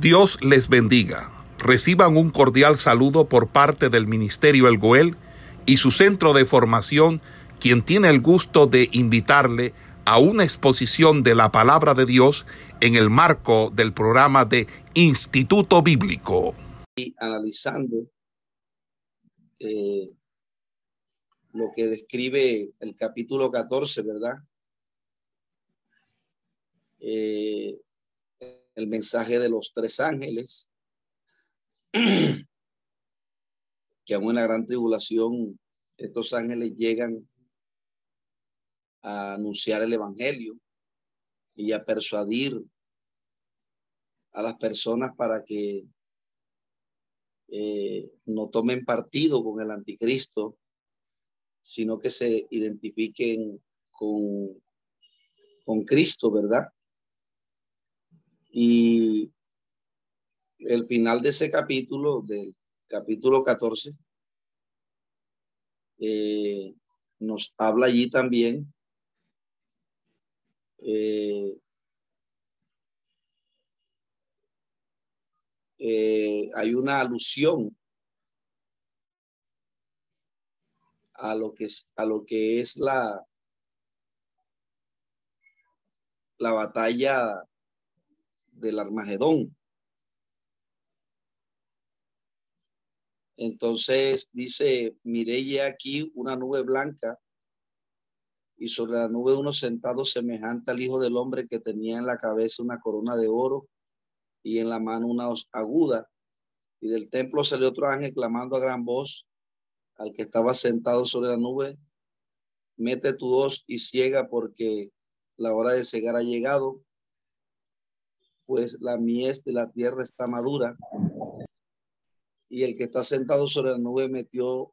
Dios les bendiga. Reciban un cordial saludo por parte del Ministerio El Goel y su centro de formación, quien tiene el gusto de invitarle a una exposición de la palabra de Dios en el marco del programa de Instituto Bíblico. Y analizando eh, lo que describe el capítulo 14, ¿verdad? Eh, el mensaje de los tres ángeles, que en una gran tribulación estos ángeles llegan a anunciar el Evangelio y a persuadir a las personas para que eh, no tomen partido con el anticristo, sino que se identifiquen con, con Cristo, ¿verdad? Y el final de ese capítulo, del capítulo 14, eh, nos habla allí también eh, eh, hay una alusión a lo que es, a lo que es la, la batalla del Armagedón. Entonces dice, miré aquí una nube blanca y sobre la nube uno sentado semejante al Hijo del Hombre que tenía en la cabeza una corona de oro y en la mano una aguda. Y del templo salió otro ángel clamando a gran voz al que estaba sentado sobre la nube, mete tu hoz y ciega porque la hora de cegar ha llegado pues la mies de la tierra está madura. Y el que está sentado sobre la nube metió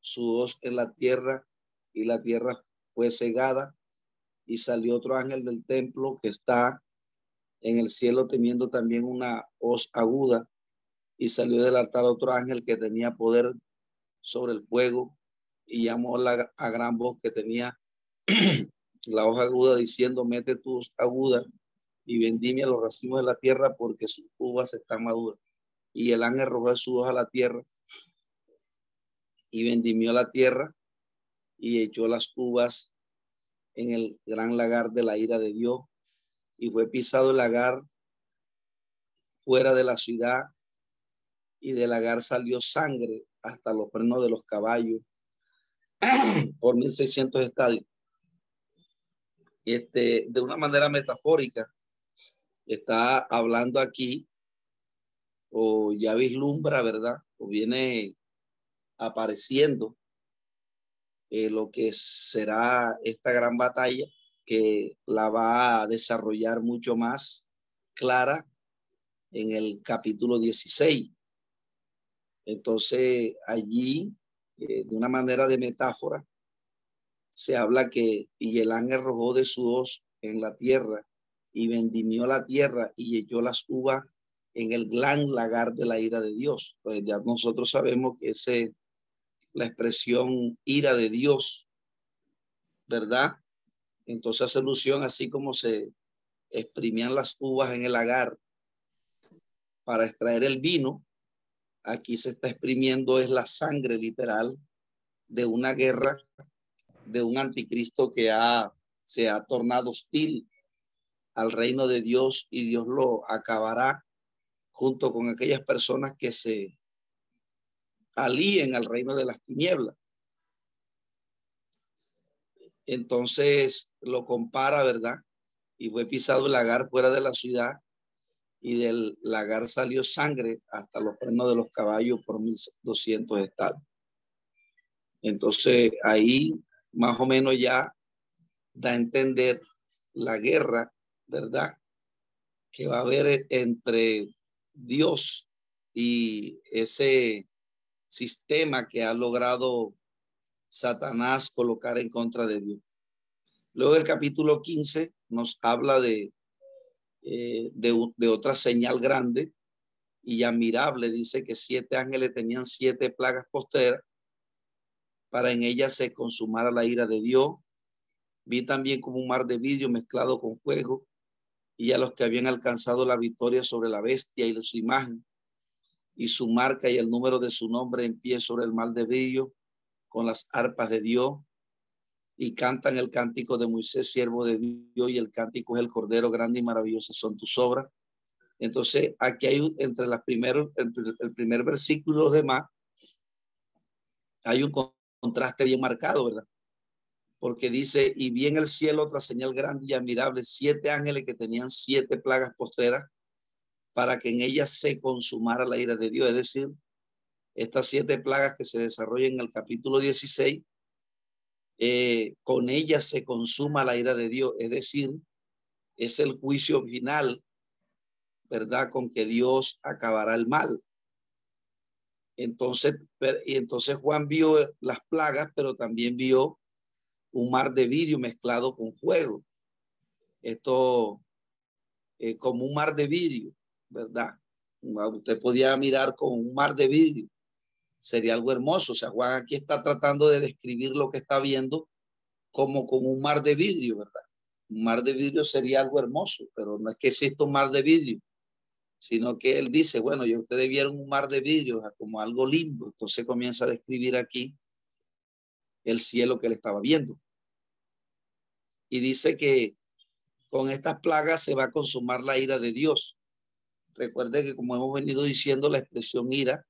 su hoz en la tierra y la tierra fue cegada. Y salió otro ángel del templo que está en el cielo teniendo también una hoz aguda. Y salió del altar otro ángel que tenía poder sobre el fuego y llamó a gran voz que tenía la hoja aguda diciendo, mete tu aguda y vendimia los racimos de la tierra porque sus uvas están maduras. Y el ángel arrojó su hoja a la tierra y vendimió la tierra y echó las uvas en el gran lagar de la ira de Dios y fue pisado el lagar fuera de la ciudad y del lagar salió sangre hasta los frenos de los caballos por 1600 estadios. Este, de una manera metafórica, está hablando aquí o ya vislumbra, ¿verdad? O viene apareciendo eh, lo que será esta gran batalla que la va a desarrollar mucho más clara en el capítulo 16. Entonces allí, eh, de una manera de metáfora, se habla que ángel arrojó de su hoz en la tierra y vendimió la tierra y echó las uvas en el gran lagar de la ira de Dios. Pues ya nosotros sabemos que ese la expresión ira de Dios, ¿verdad? Entonces hace alusión así como se exprimían las uvas en el lagar para extraer el vino, aquí se está exprimiendo es la sangre literal de una guerra, de un anticristo que ha, se ha tornado hostil al reino de Dios y Dios lo acabará junto con aquellas personas que se alíen al reino de las tinieblas. Entonces lo compara, ¿verdad? Y fue pisado el lagar fuera de la ciudad y del lagar salió sangre hasta los frenos de los caballos por 1200 estados. Entonces ahí más o menos ya da a entender la guerra ¿verdad? Que va a haber entre Dios y ese sistema que ha logrado Satanás colocar en contra de Dios. Luego el capítulo 15 nos habla de, eh, de, otra señal grande y admirable. Dice que siete ángeles tenían siete plagas posteras para en ellas se consumara la ira de Dios. Vi también como un mar de vidrio mezclado con fuego y a los que habían alcanzado la victoria sobre la bestia y su imagen y su marca y el número de su nombre en pie sobre el mal de brillo con las arpas de Dios y cantan el cántico de Moisés, siervo de Dios, y el cántico es el Cordero, grande y maravilloso son tus obras. Entonces, aquí hay entre las primeros, el, el primer versículo y los demás, hay un contraste bien marcado, ¿verdad? Porque dice, y vi en el cielo otra señal grande y admirable, siete ángeles que tenían siete plagas postreras, para que en ellas se consumara la ira de Dios. Es decir, estas siete plagas que se desarrollan en el capítulo 16, eh, con ellas se consuma la ira de Dios. Es decir, es el juicio final, ¿verdad? Con que Dios acabará el mal. Entonces, y entonces Juan vio las plagas, pero también vio un mar de vidrio mezclado con fuego. Esto eh, como un mar de vidrio, ¿verdad? Usted podía mirar con un mar de vidrio. Sería algo hermoso. O sea, Juan aquí está tratando de describir lo que está viendo como con un mar de vidrio, ¿verdad? Un mar de vidrio sería algo hermoso, pero no es que exista un mar de vidrio sino que él dice, bueno, ya ustedes vieron un mar de vidrio como algo lindo, entonces comienza a describir aquí el cielo que él estaba viendo. Y dice que con estas plagas se va a consumar la ira de Dios. Recuerde que como hemos venido diciendo, la expresión ira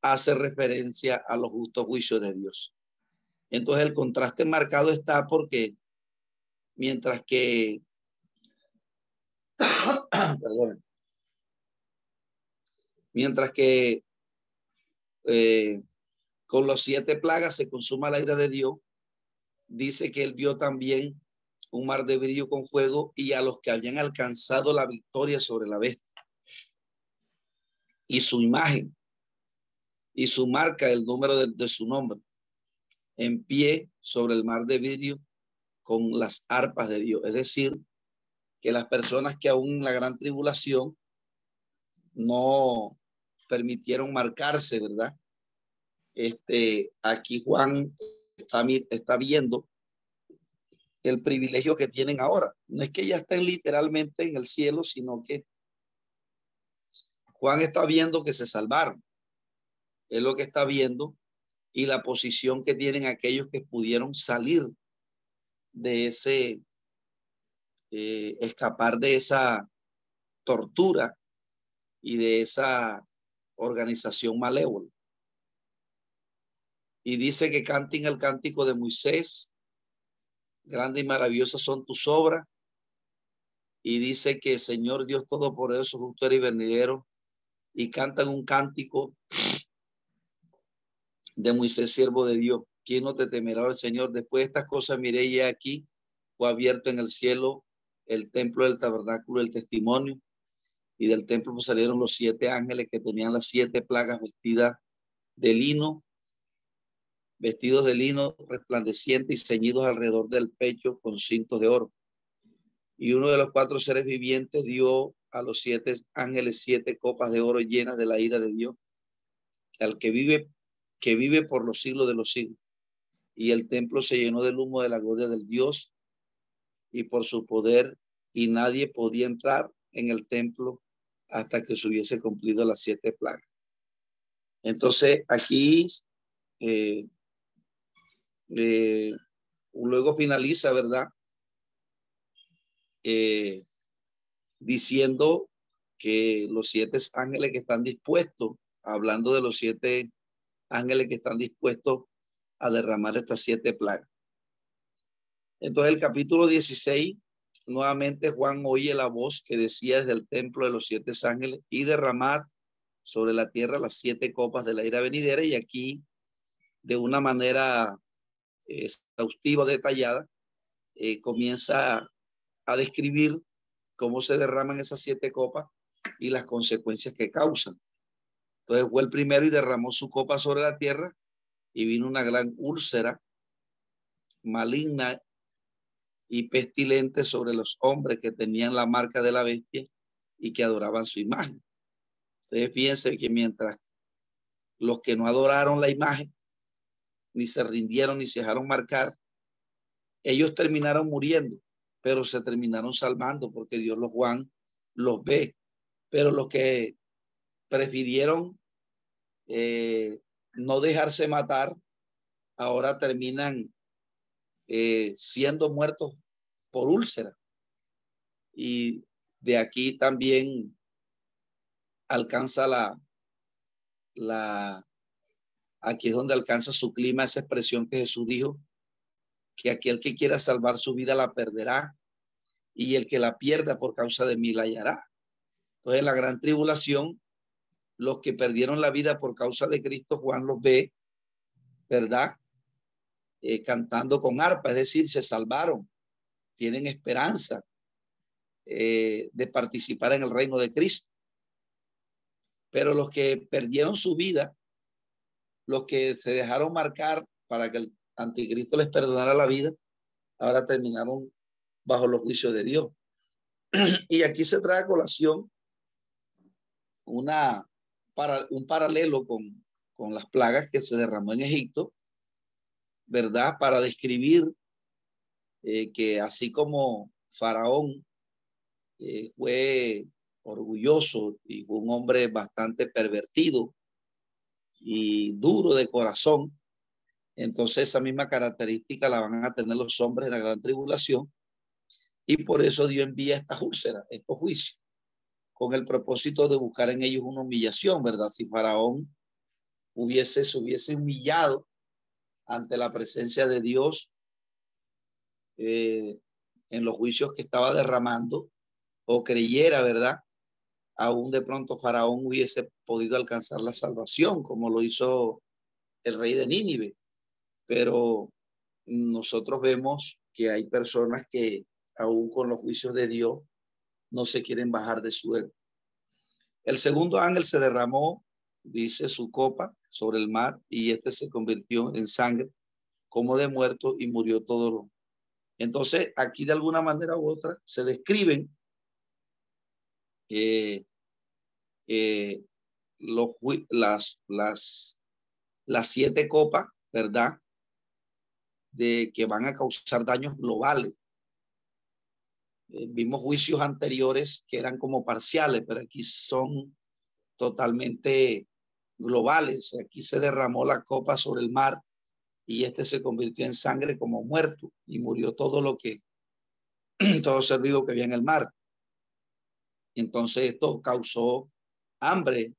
hace referencia a los justos juicios de Dios. Entonces el contraste marcado está porque mientras que, perdón, Mientras que eh, con los siete plagas se consuma la ira de Dios, dice que él vio también un mar de brillo con fuego y a los que habían alcanzado la victoria sobre la bestia. Y su imagen y su marca, el número de, su nombre, en pie sobre el mar de vidrio con las arpas de Dios. Es decir, que las personas que aún en la gran tribulación no permitieron marcarse, ¿verdad? Este, aquí Juan está, está viendo el privilegio que tienen ahora. No es que ya estén literalmente en el cielo, sino que Juan está viendo que se salvaron. Es lo que está viendo y la posición que tienen aquellos que pudieron salir de ese, eh, escapar de esa tortura y de esa organización malévola. Y dice que canten el cántico de Moisés, grande y maravillosa son tus obras. Y dice que Señor Dios todo por eso justo y venidero. Y cantan un cántico de Moisés, siervo de Dios. ¿Quién no te temerá el Señor? Después de estas cosas miré y aquí fue abierto en el cielo el templo del tabernáculo del testimonio y del templo salieron los siete ángeles que tenían las siete plagas vestidas de lino, vestidos de lino resplandeciente y ceñidos alrededor del pecho con cintos de oro. Y uno de los cuatro seres vivientes dio a los siete ángeles siete copas de oro llenas de la ira de Dios, al que vive, que vive por los siglos de los siglos. Y el templo se llenó del humo de la gloria del Dios y por su poder, y nadie podía entrar en el templo hasta que se hubiese cumplido las siete plagas. Entonces, aquí eh, eh, luego finaliza, ¿verdad? Eh, diciendo que los siete ángeles que están dispuestos, hablando de los siete ángeles que están dispuestos a derramar estas siete plagas. Entonces el capítulo 16 nuevamente Juan oye la voz que decía desde el templo de los siete ángeles y derramar sobre la tierra las siete copas de la ira venidera y aquí de una manera exhaustiva, detallada, eh, comienza a describir cómo se derraman esas siete copas y las consecuencias que causan. Entonces fue el primero y derramó su copa sobre la tierra y vino una gran úlcera maligna y pestilente sobre los hombres que tenían la marca de la bestia y que adoraban su imagen. Entonces fíjense que mientras los que no adoraron la imagen, ni se rindieron, ni se dejaron marcar, ellos terminaron muriendo. pero se terminaron salvando porque Dios los Juan los ve. Pero los que prefirieron eh, no dejarse matar, ahora terminan eh, siendo muertos por úlcera. Y de aquí también alcanza la, la, aquí es donde alcanza su clima esa expresión que Jesús dijo, que aquel que quiera salvar su vida la perderá y el que la pierda por causa de mí la hallará. Entonces, la gran tribulación, los que perdieron la vida por causa de Cristo, Juan los ve, ¿verdad? Eh, cantando con arpa, es decir, se salvaron, tienen esperanza eh, de participar en el reino de Cristo. Pero los que perdieron su vida, los que se dejaron marcar para que el anticristo les perdonara la vida, ahora terminaron bajo los juicios de Dios. Y aquí se trae a colación una, para, un paralelo con, con las plagas que se derramó en Egipto, ¿verdad? Para describir eh, que así como Faraón eh, fue orgulloso y un hombre bastante pervertido y duro de corazón, entonces esa misma característica la van a tener los hombres en la gran tribulación y por eso Dios envía esta úlceras, estos juicios, con el propósito de buscar en ellos una humillación, ¿verdad? Si Faraón hubiese, se hubiese humillado ante la presencia de Dios eh, en los juicios que estaba derramando, o creyera, ¿verdad? Aún de pronto Faraón hubiese podido alcanzar la salvación, como lo hizo el rey de Nínive. Pero nosotros vemos que hay personas que aún con los juicios de Dios, no se quieren bajar de su ego. El segundo ángel se derramó, dice, su copa sobre el mar y este se convirtió en sangre como de muerto y murió todo lo. Entonces, aquí de alguna manera u otra se describen los, las, las, las siete copas, ¿verdad? De que van a causar daños globales eh, vimos juicios anteriores que eran como parciales, pero aquí son totalmente globales. Aquí se derramó la copa sobre el mar y este se convirtió en sangre como muerto y murió todo lo que, todo ser vivo que había en el mar. Entonces esto causó hambre.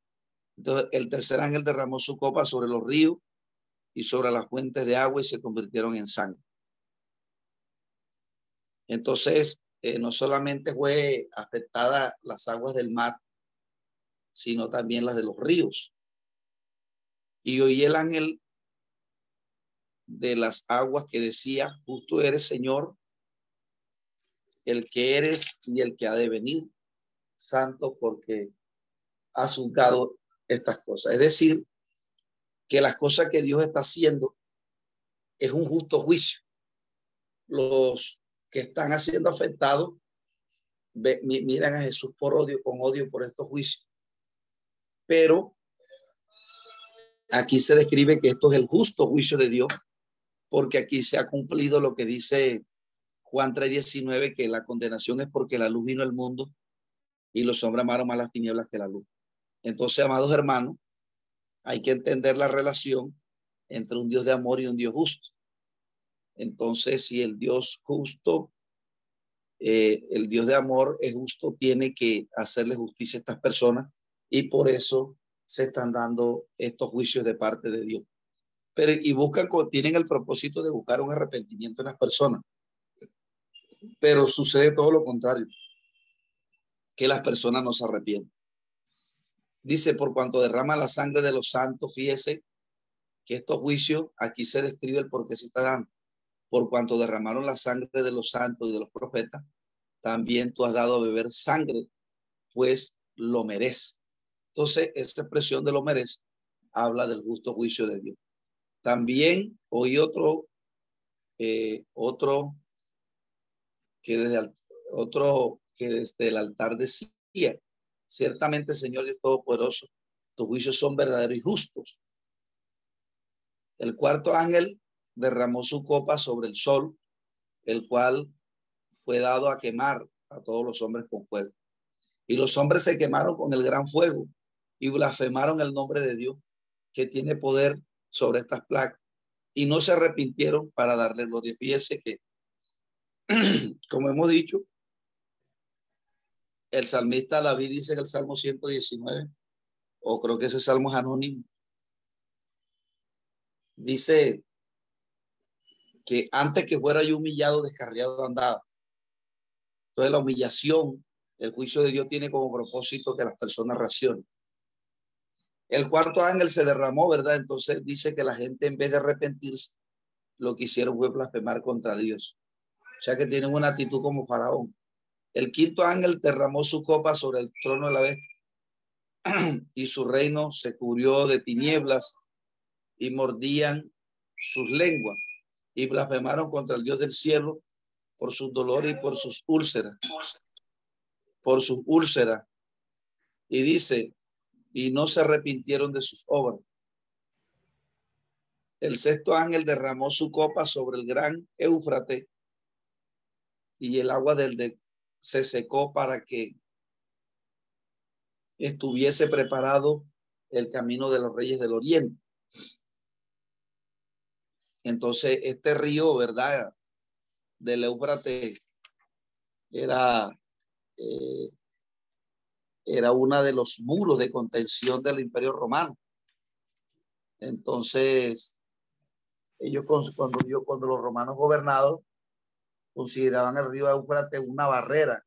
Entonces el tercer ángel derramó su copa sobre los ríos y sobre las fuentes de agua y se convirtieron en sangre. Entonces eh, no solamente fue afectada las aguas del mar, sino también las de los ríos. Y oí el ángel de las aguas que decía, justo eres Señor, el que eres y el que ha de venir, santo porque has juzgado estas cosas. Es decir, que las cosas que Dios está haciendo es un justo juicio. Los que están siendo afectados miran a Jesús por odio, con odio por estos juicios. Pero aquí se describe que esto es el justo juicio de Dios, porque aquí se ha cumplido lo que dice Juan 3:19, que la condenación es porque la luz vino al mundo y los hombres amaron más las tinieblas que la luz. Entonces, amados hermanos, hay que entender la relación entre un Dios de amor y un Dios justo. Entonces, si el Dios justo, eh, el Dios de amor es justo, tiene que hacerle justicia a estas personas y por eso se están dando estos juicios de parte de Dios. Pero y buscan, tienen el propósito de buscar un arrepentimiento en las personas. Pero sucede todo lo contrario, que las personas no se arrepienten. Dice, por cuanto derrama la sangre de los santos, fíjese que estos juicios, aquí se describe el por qué se está dando por cuanto derramaron la sangre de los santos y de los profetas, también tú has dado a beber sangre, pues lo merece. Entonces, esta expresión de lo merece habla del justo juicio de Dios. También oí otro, eh, otro que desde otro que desde el altar decía, ciertamente Señor es todopoderoso, tus juicios son verdaderos y justos. El cuarto ángel derramó su copa sobre el sol, el cual fue dado a quemar a todos los hombres con fuego. Y los hombres se quemaron con el gran fuego y blasfemaron el nombre de Dios, que tiene poder sobre estas placas, y no se arrepintieron para darle gloria. Fíjese que, como hemos dicho, el salmista David dice en el Salmo 119, o creo que ese salmo es anónimo, dice que antes que fuera yo humillado, descarriado andaba. Entonces la humillación, el juicio de Dios tiene como propósito que las personas reaccionen. El cuarto ángel se derramó, ¿verdad? Entonces dice que la gente en vez de arrepentirse, lo que hicieron fue blasfemar contra Dios. O sea que tienen una actitud como faraón. El quinto ángel derramó su copa sobre el trono de la bestia y su reino se cubrió de tinieblas y mordían sus lenguas y blasfemaron contra el Dios del cielo por sus dolores y por sus úlceras, por sus úlceras. Y dice, y no se arrepintieron de sus obras. El sexto ángel derramó su copa sobre el gran Éufrates y el agua del de se secó para que estuviese preparado el camino de los reyes del oriente. Entonces, este río, ¿verdad? Del Éufrates era, eh, era uno de los muros de contención del imperio romano. Entonces, ellos cuando, yo, cuando los romanos gobernados consideraban el río Éufrates una barrera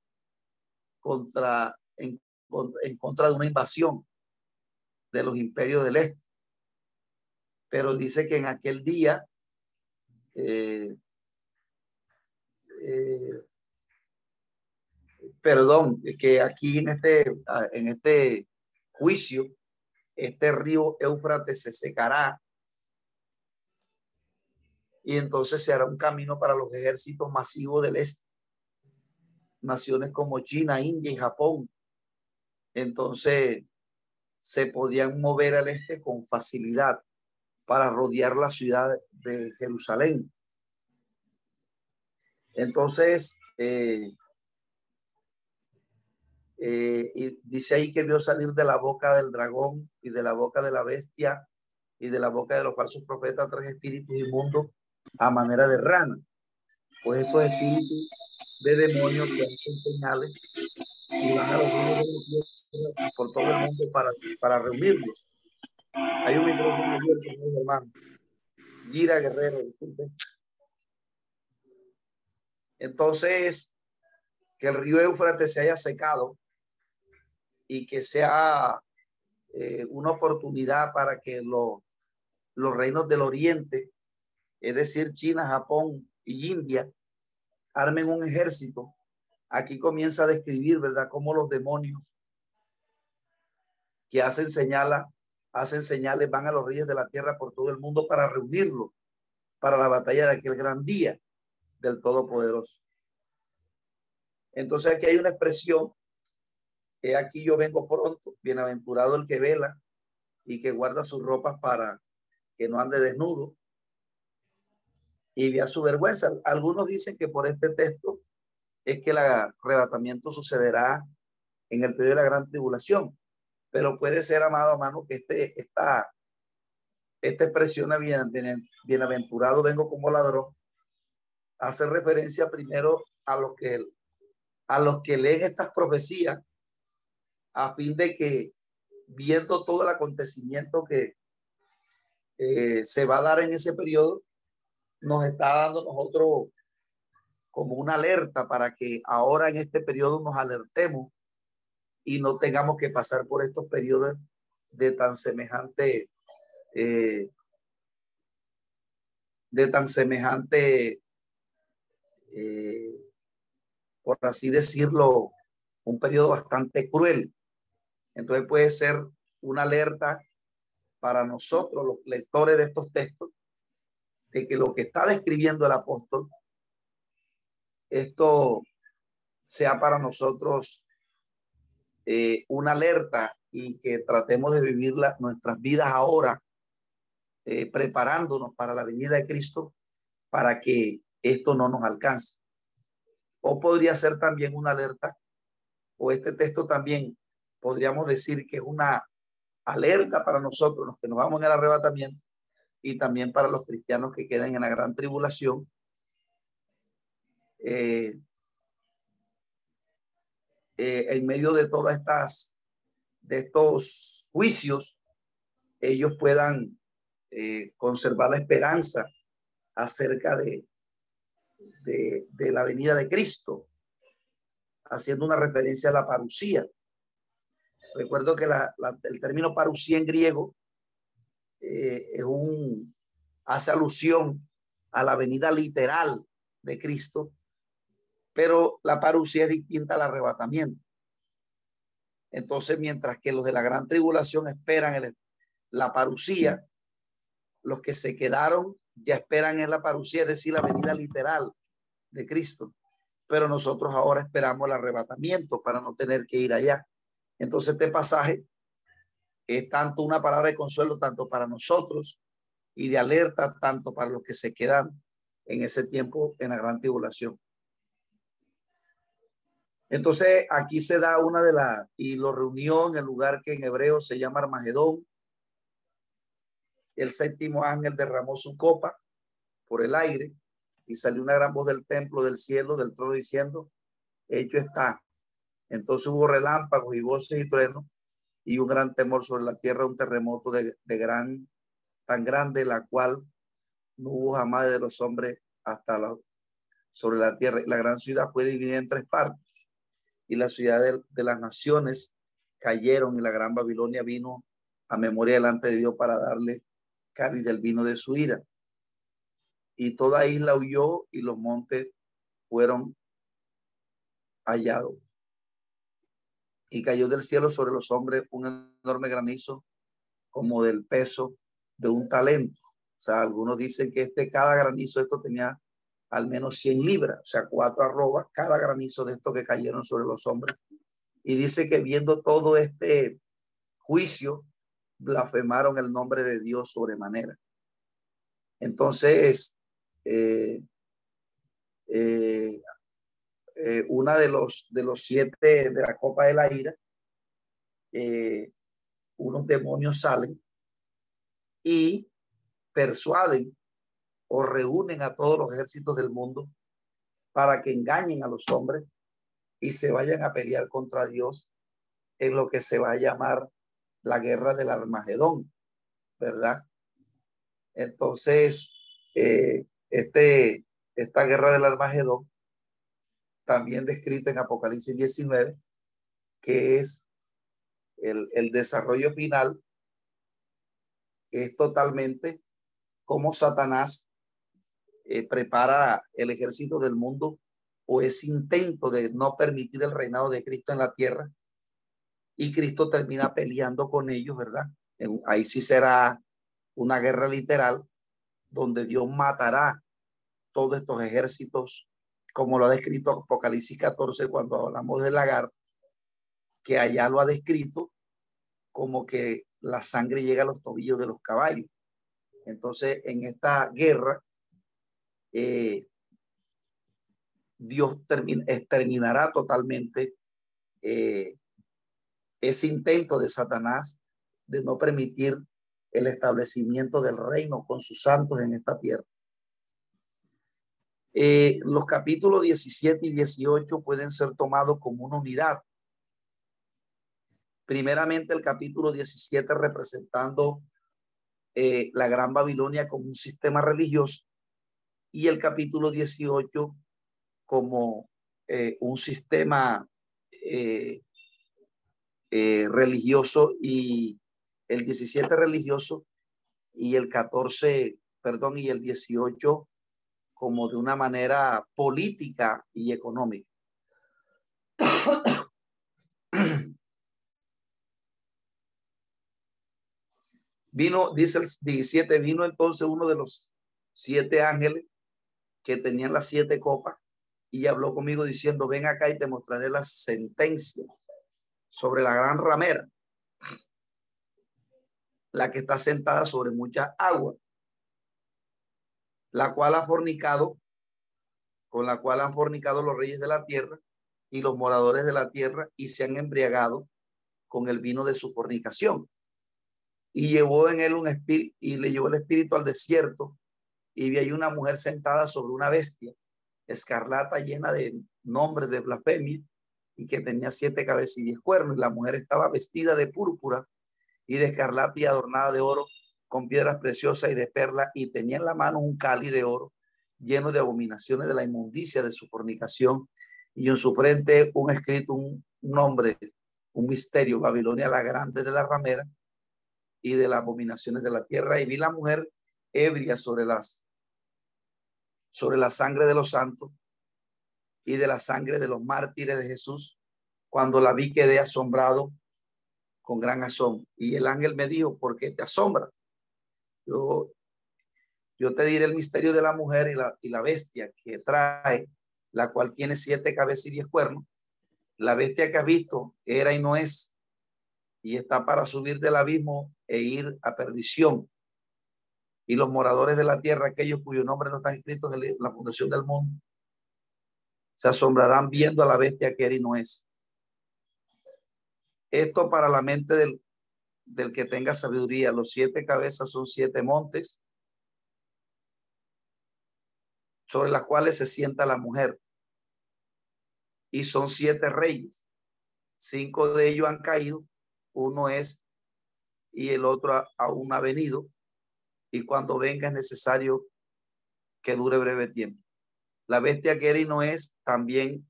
contra, en, contra de una invasión de los imperios del este. Pero dice que en aquel día eh, eh, perdón, que aquí en este, en este juicio, este río Éufrates se secará y entonces se hará un camino para los ejércitos masivos del este. Naciones como China, India y Japón. Entonces se podían mover al este con facilidad para rodear la ciudad de Jerusalén. Entonces, eh, eh, dice ahí que vio salir de la boca del dragón y de la boca de la bestia y de la boca de los falsos profetas tres espíritus inmundos a manera de rana. Pues estos espíritus de demonios que hacen señales y van a los por todo el mundo para, para reunirlos. Hay un micrófono abierto, hermano. Gira Guerrero, disculpe. Entonces, que el río Éufrates se haya secado y que sea eh, una oportunidad para que los reinos del Oriente, es decir, China, Japón y India, armen un ejército. Aquí comienza a describir, ¿verdad?, cómo los demonios que hacen señala hacen señales, van a los reyes de la tierra por todo el mundo para reunirlo para la batalla de aquel gran día del Todopoderoso. Entonces aquí hay una expresión, que aquí yo vengo pronto, bienaventurado el que vela y que guarda sus ropas para que no ande desnudo y vea su vergüenza. Algunos dicen que por este texto es que el arrebatamiento sucederá en el periodo de la gran tribulación pero puede ser, amado hermano, que este, esta, esta expresión bien, bienaventurado vengo como ladrón, hace referencia primero a los que, a los que leen estas profecías a fin de que viendo todo el acontecimiento que se va a dar en ese periodo, nos está dando nosotros como una alerta para que ahora en este periodo nos alertemos y no tengamos que pasar por estos periodos de tan semejante, eh, de tan semejante, eh, por así decirlo, un periodo bastante cruel. Entonces puede ser una alerta para nosotros, los lectores de estos textos, de que lo que está describiendo el apóstol, esto sea para nosotros eh, una alerta y que tratemos de vivir nuestras vidas ahora, eh, preparándonos para la venida de Cristo para que esto no nos alcance. o podría ser también una alerta, o este texto también podríamos decir que es una alerta para nosotros, los que nos vamos en el arrebatamiento, y también para los cristianos que queden en la gran tribulación. Eh, eh, en medio de todas estas, de estos juicios, ellos puedan eh, conservar la esperanza acerca de, de, la venida de Cristo, haciendo una referencia a la parucía. Recuerdo que el término parucía en griego eh, un, hace alusión a la venida literal de Cristo, pero la parucía es distinta al arrebatamiento. Entonces, mientras que los de la gran tribulación esperan la parucía, los que se quedaron ya esperan en la parucía, es decir, la venida literal de Cristo. Pero nosotros ahora esperamos el arrebatamiento para no tener que ir allá. Entonces, este pasaje es tanto una palabra de consuelo, tanto para nosotros y de alerta, tanto para los que se quedan en ese tiempo en la gran tribulación. Entonces, aquí se da una de las, y lo reunió en el lugar que en hebreo se llama Armagedón. El séptimo ángel derramó su copa por el aire y salió una gran voz del templo del cielo, del trono, diciendo, hecho está. Entonces hubo relámpagos y voces y truenos y un gran temor sobre la tierra, un terremoto de, de gran, tan grande, la cual no hubo jamás de los hombres hasta la, sobre la tierra. La gran ciudad fue dividida en tres partes y la ciudad de, de las naciones cayeron y la gran Babilonia vino a memoria delante de Dios para darle cáliz del vino de su ira y toda isla huyó y los montes fueron hallados. Y cayó del cielo sobre los hombres un enorme granizo como del peso de un talento. O sea, algunos dicen que este, cada granizo esto tenía al menos 100 libras, o sea, cuatro arrobas, cada granizo de esto que cayeron sobre los hombres. Y dice que viendo todo este juicio, blasfemaron el nombre de Dios sobremanera. Entonces, eh, eh, eh, una de los, de los siete de la copa de la ira, unos demonios salen y persuaden o reúnen a todos los ejércitos del mundo para que engañen a los hombres y se vayan a pelear contra Dios en lo que se va a llamar la guerra del Armagedón, ¿verdad? Entonces, eh, este, esta guerra del Armagedón, también descrita en Apocalipsis 19, que es el, el desarrollo final, es totalmente como Satanás eh, prepara el ejército del mundo o ese intento de no permitir el reinado de Cristo en la tierra. Y Cristo termina peleando con ellos, ¿verdad? Ahí sí será una guerra literal, donde Dios matará todos estos ejércitos, como lo ha descrito Apocalipsis 14 cuando hablamos del lagar, que allá lo ha descrito como que la sangre llega a los tobillos de los caballos. Entonces, en esta guerra, eh, Dios terminará totalmente eh, ese intento de Satanás de no permitir el establecimiento del reino con sus santos en esta tierra. Eh, los capítulos 17 y 18 pueden ser tomados como una unidad. Primeramente el capítulo 17 representando eh, la Gran Babilonia como un sistema religioso y el capítulo 18 como eh, un sistema religioso y el 17 religioso y el 14, perdón, y el 18 como de una manera política y económica. Vino, dice el 17, vino entonces uno de los siete ángeles que tenían las siete copas y habló conmigo diciendo, ven acá y te mostraré la sentencia sobre la gran ramera la que está sentada sobre mucha agua, la cual ha fornicado con la cual han fornicado los reyes de la tierra y los moradores de la tierra y se han embriagado con el vino de su fornicación. Y llevó en él un espíritu y le llevó el espíritu al desierto y vi ahí una mujer sentada sobre una bestia escarlata llena de nombres de blasfemia y que tenía siete cabezas y diez cuernos. Y la mujer estaba vestida de púrpura y de escarlata y adornada de oro con piedras preciosas y de perla y tenía en la mano un cáliz de oro lleno de abominaciones de la inmundicia de su fornicación y en su frente un escrito, un, nombre, un misterio, Babilonia la grande de la ramera y de las abominaciones de la tierra. Y vi la mujer ebria sobre las sobre la sangre de los santos y de la sangre de los mártires de Jesús. Cuando la vi quedé asombrado con gran asombro. Y el ángel me dijo, ¿por qué te asombras? Yo, yo te diré el misterio de la mujer y la, y la bestia que trae, la cual tiene siete cabezas y diez cuernos. La bestia que has visto era y no es, y está para subir del abismo e ir a perdición y los moradores de la tierra, aquellos cuyos nombres no están escritos en la fundación del mundo, se asombrarán viendo a la bestia que era y no es. Esto para la mente del, del que tenga sabiduría. Los siete cabezas son siete montes sobre las cuales se sienta la mujer. Y son siete reyes. Cinco de ellos han caído, uno es y el otro aún ha venido y cuando venga es necesario que dure breve tiempo. La bestia que era y no es también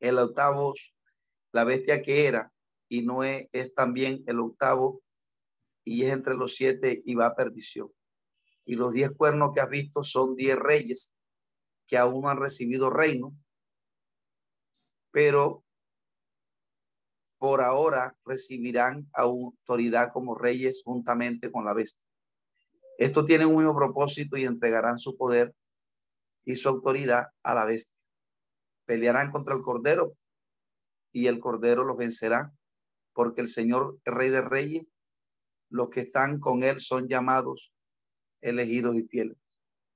el octavo, la bestia que era y no es, también el octavo y es entre los siete y va a perdición. Y los diez cuernos que has visto son diez reyes que aún han recibido reino, pero por ahora recibirán autoridad como reyes juntamente con la bestia. Estos tienen un mismo propósito y entregarán su poder y su autoridad a la bestia. Pelearán contra el cordero y el cordero los vencerá, porque el Señor, Rey de Reyes, los que están con él son llamados, elegidos y fieles.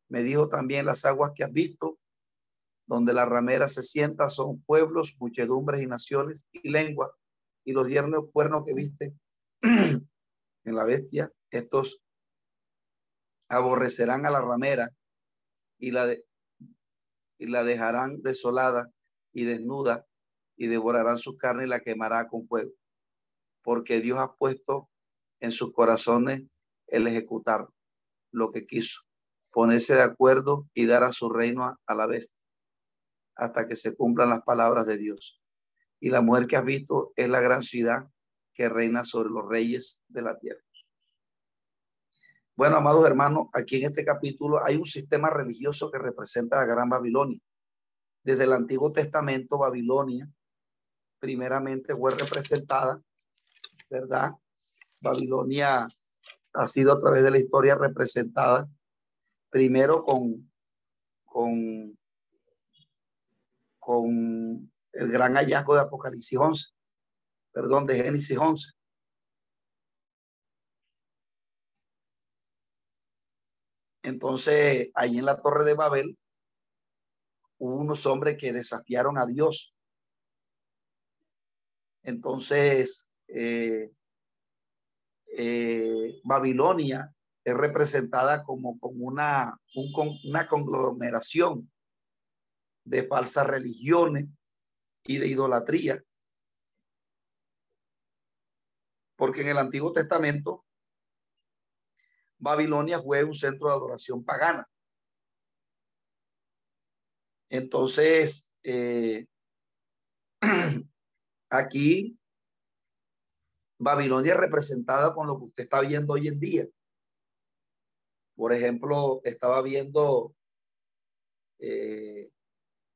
Me dijo también las aguas que has visto, donde la ramera se sienta, son pueblos, muchedumbres y naciones y lenguas y los diez cuernos que viste en la bestia, estos aborrecerán a la ramera y la, de, y la dejarán desolada y desnuda y devorarán su carne y la quemará con fuego. Porque Dios ha puesto en sus corazones el ejecutar lo que quiso, ponerse de acuerdo y dar a su reino a la bestia, hasta que se cumplan las palabras de Dios y la mujer que has visto es la gran ciudad que reina sobre los reyes de la tierra. Bueno, amados hermanos, aquí en este capítulo hay un sistema religioso que representa la Gran Babilonia. Desde el Antiguo Testamento, Babilonia primeramente fue representada, ¿verdad? Babilonia ha sido a través de la historia representada primero con, con, con el gran hallazgo de Apocalipsis 11, perdón, de Génesis 11. Entonces, ahí en la torre de Babel, hubo unos hombres que desafiaron a Dios. Entonces, eh, eh, Babilonia es representada como, una, una conglomeración de falsas religiones y de idolatría. Porque en el Antiguo Testamento, Babilonia fue un centro de adoración pagana. Entonces, eh, aquí Babilonia es representada con lo que usted está viendo hoy en día. Por ejemplo, estaba viendo eh,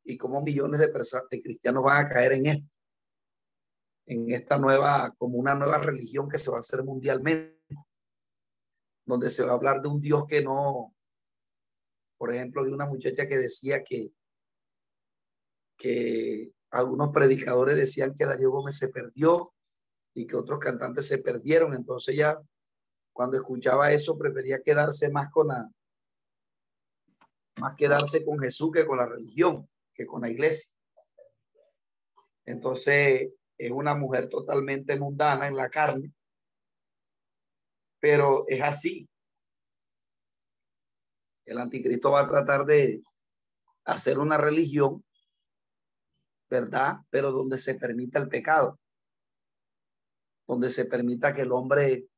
y cómo millones de, personas, cristianos van a caer en esto, en esta nueva, como una nueva religión que se va a hacer mundialmente, donde se va a hablar de un Dios que no, por ejemplo, de una muchacha que decía que, que algunos predicadores decían que Darío Gómez se perdió y que otros cantantes se perdieron, entonces ya cuando escuchaba eso prefería quedarse más con la más quedarse con Jesús que con la religión, que con la iglesia. Entonces, es una mujer totalmente mundana en la carne, pero es así. El anticristo va a tratar de hacer una religión, ¿verdad? Pero donde se permita el pecado, donde se permita que el hombre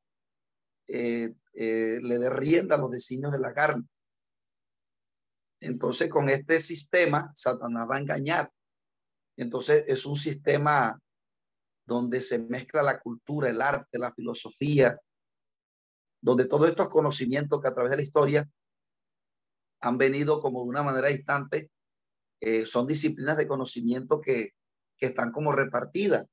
eh, eh, le dé rienda a los designios de la carne. Entonces, con este sistema, Satanás va a engañar. Entonces, es un sistema donde se mezcla la cultura, el arte, la filosofía, donde todos estos conocimientos que a través de la historia han venido como de una manera distante, eh, son disciplinas de conocimiento que, que están como repartidas.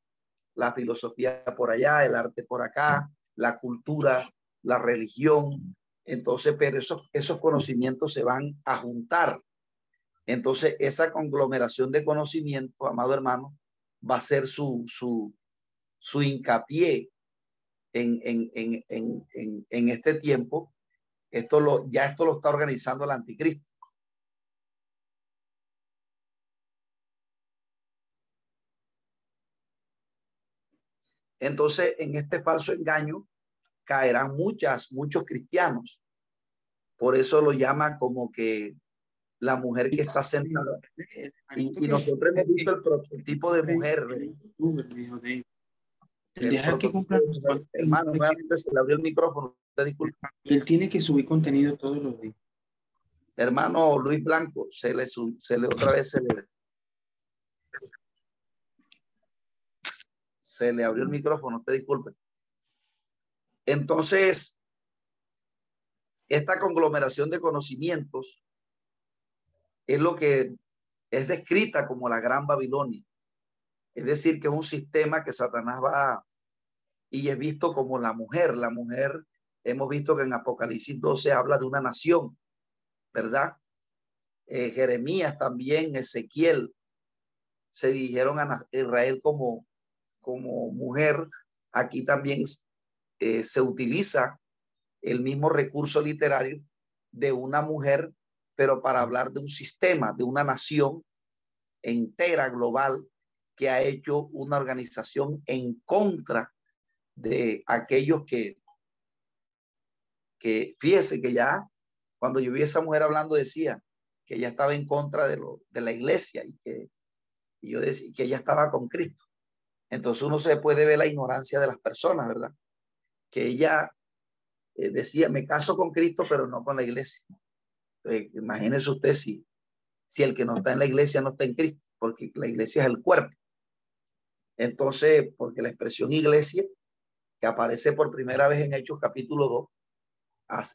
La filosofía por allá, el arte por acá, la cultura, la religión, entonces, pero esos, esos conocimientos se van a juntar. Entonces, esa conglomeración de conocimiento, amado hermano, va a ser su, su, su hincapié en, en, en, en, este tiempo. Esto lo, ya esto lo está organizando el anticristo. Entonces, en este falso engaño, caerán muchas, muchos cristianos. Por eso lo llama como que la mujer que está sentada. Y, nosotros hemos visto el prototipo de mujer. Deja que comprar. Hermano, nuevamente se le abrió el micrófono. Te disculpa. Y él tiene que subir contenido todos los días. Hermano Luis Blanco, se le, se le otra vez se le, se le abrió el micrófono, te disculpe. Entonces, esta conglomeración de conocimientos es lo que es descrita como la Gran Babilonia. Es decir, que es un sistema que Satanás va y es visto como la mujer. La mujer, hemos visto que en Apocalipsis 12 habla de una nación, ¿verdad? Eh, Jeremías también, Ezequiel, se dirigieron a Israel como, como mujer. Aquí también eh, se utiliza el mismo recurso literario de una mujer, pero para hablar de un sistema, de una nación entera, global, que ha hecho una organización en contra de aquellos que, que fíjese que ya cuando yo vi a esa mujer hablando decía que ella estaba en contra de, lo, de la iglesia y que y yo decía que ella estaba con Cristo. Entonces uno se puede ver la ignorancia de las personas, ¿verdad? que ella eh, decía, me caso con Cristo, pero no con la iglesia. imagínese usted si, si el que no está en la iglesia no está en Cristo, porque la iglesia es el cuerpo. Entonces, porque la expresión iglesia, que aparece por primera vez en Hechos capítulo 2,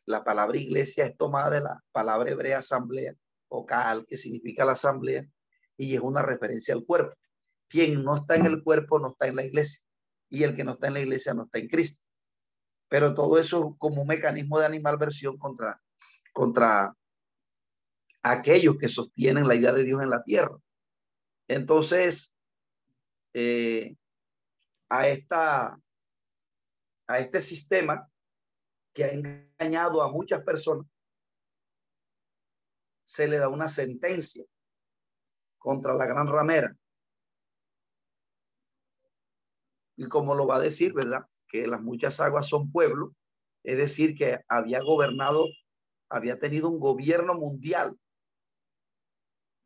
la palabra iglesia es tomada de la palabra hebrea asamblea o cal, que significa la asamblea, y es una referencia al cuerpo. Quien no está en el cuerpo no está en la iglesia, y el que no está en la iglesia no está en Cristo pero todo eso como un mecanismo de animalversión contra, contra aquellos que sostienen la idea de Dios en la tierra. Entonces, eh, a, esta, a este sistema que ha engañado a muchas personas, se le da una sentencia contra la gran ramera. Y como lo va a decir, ¿verdad? que las muchas aguas son pueblo, es decir, que había gobernado, había tenido un gobierno mundial.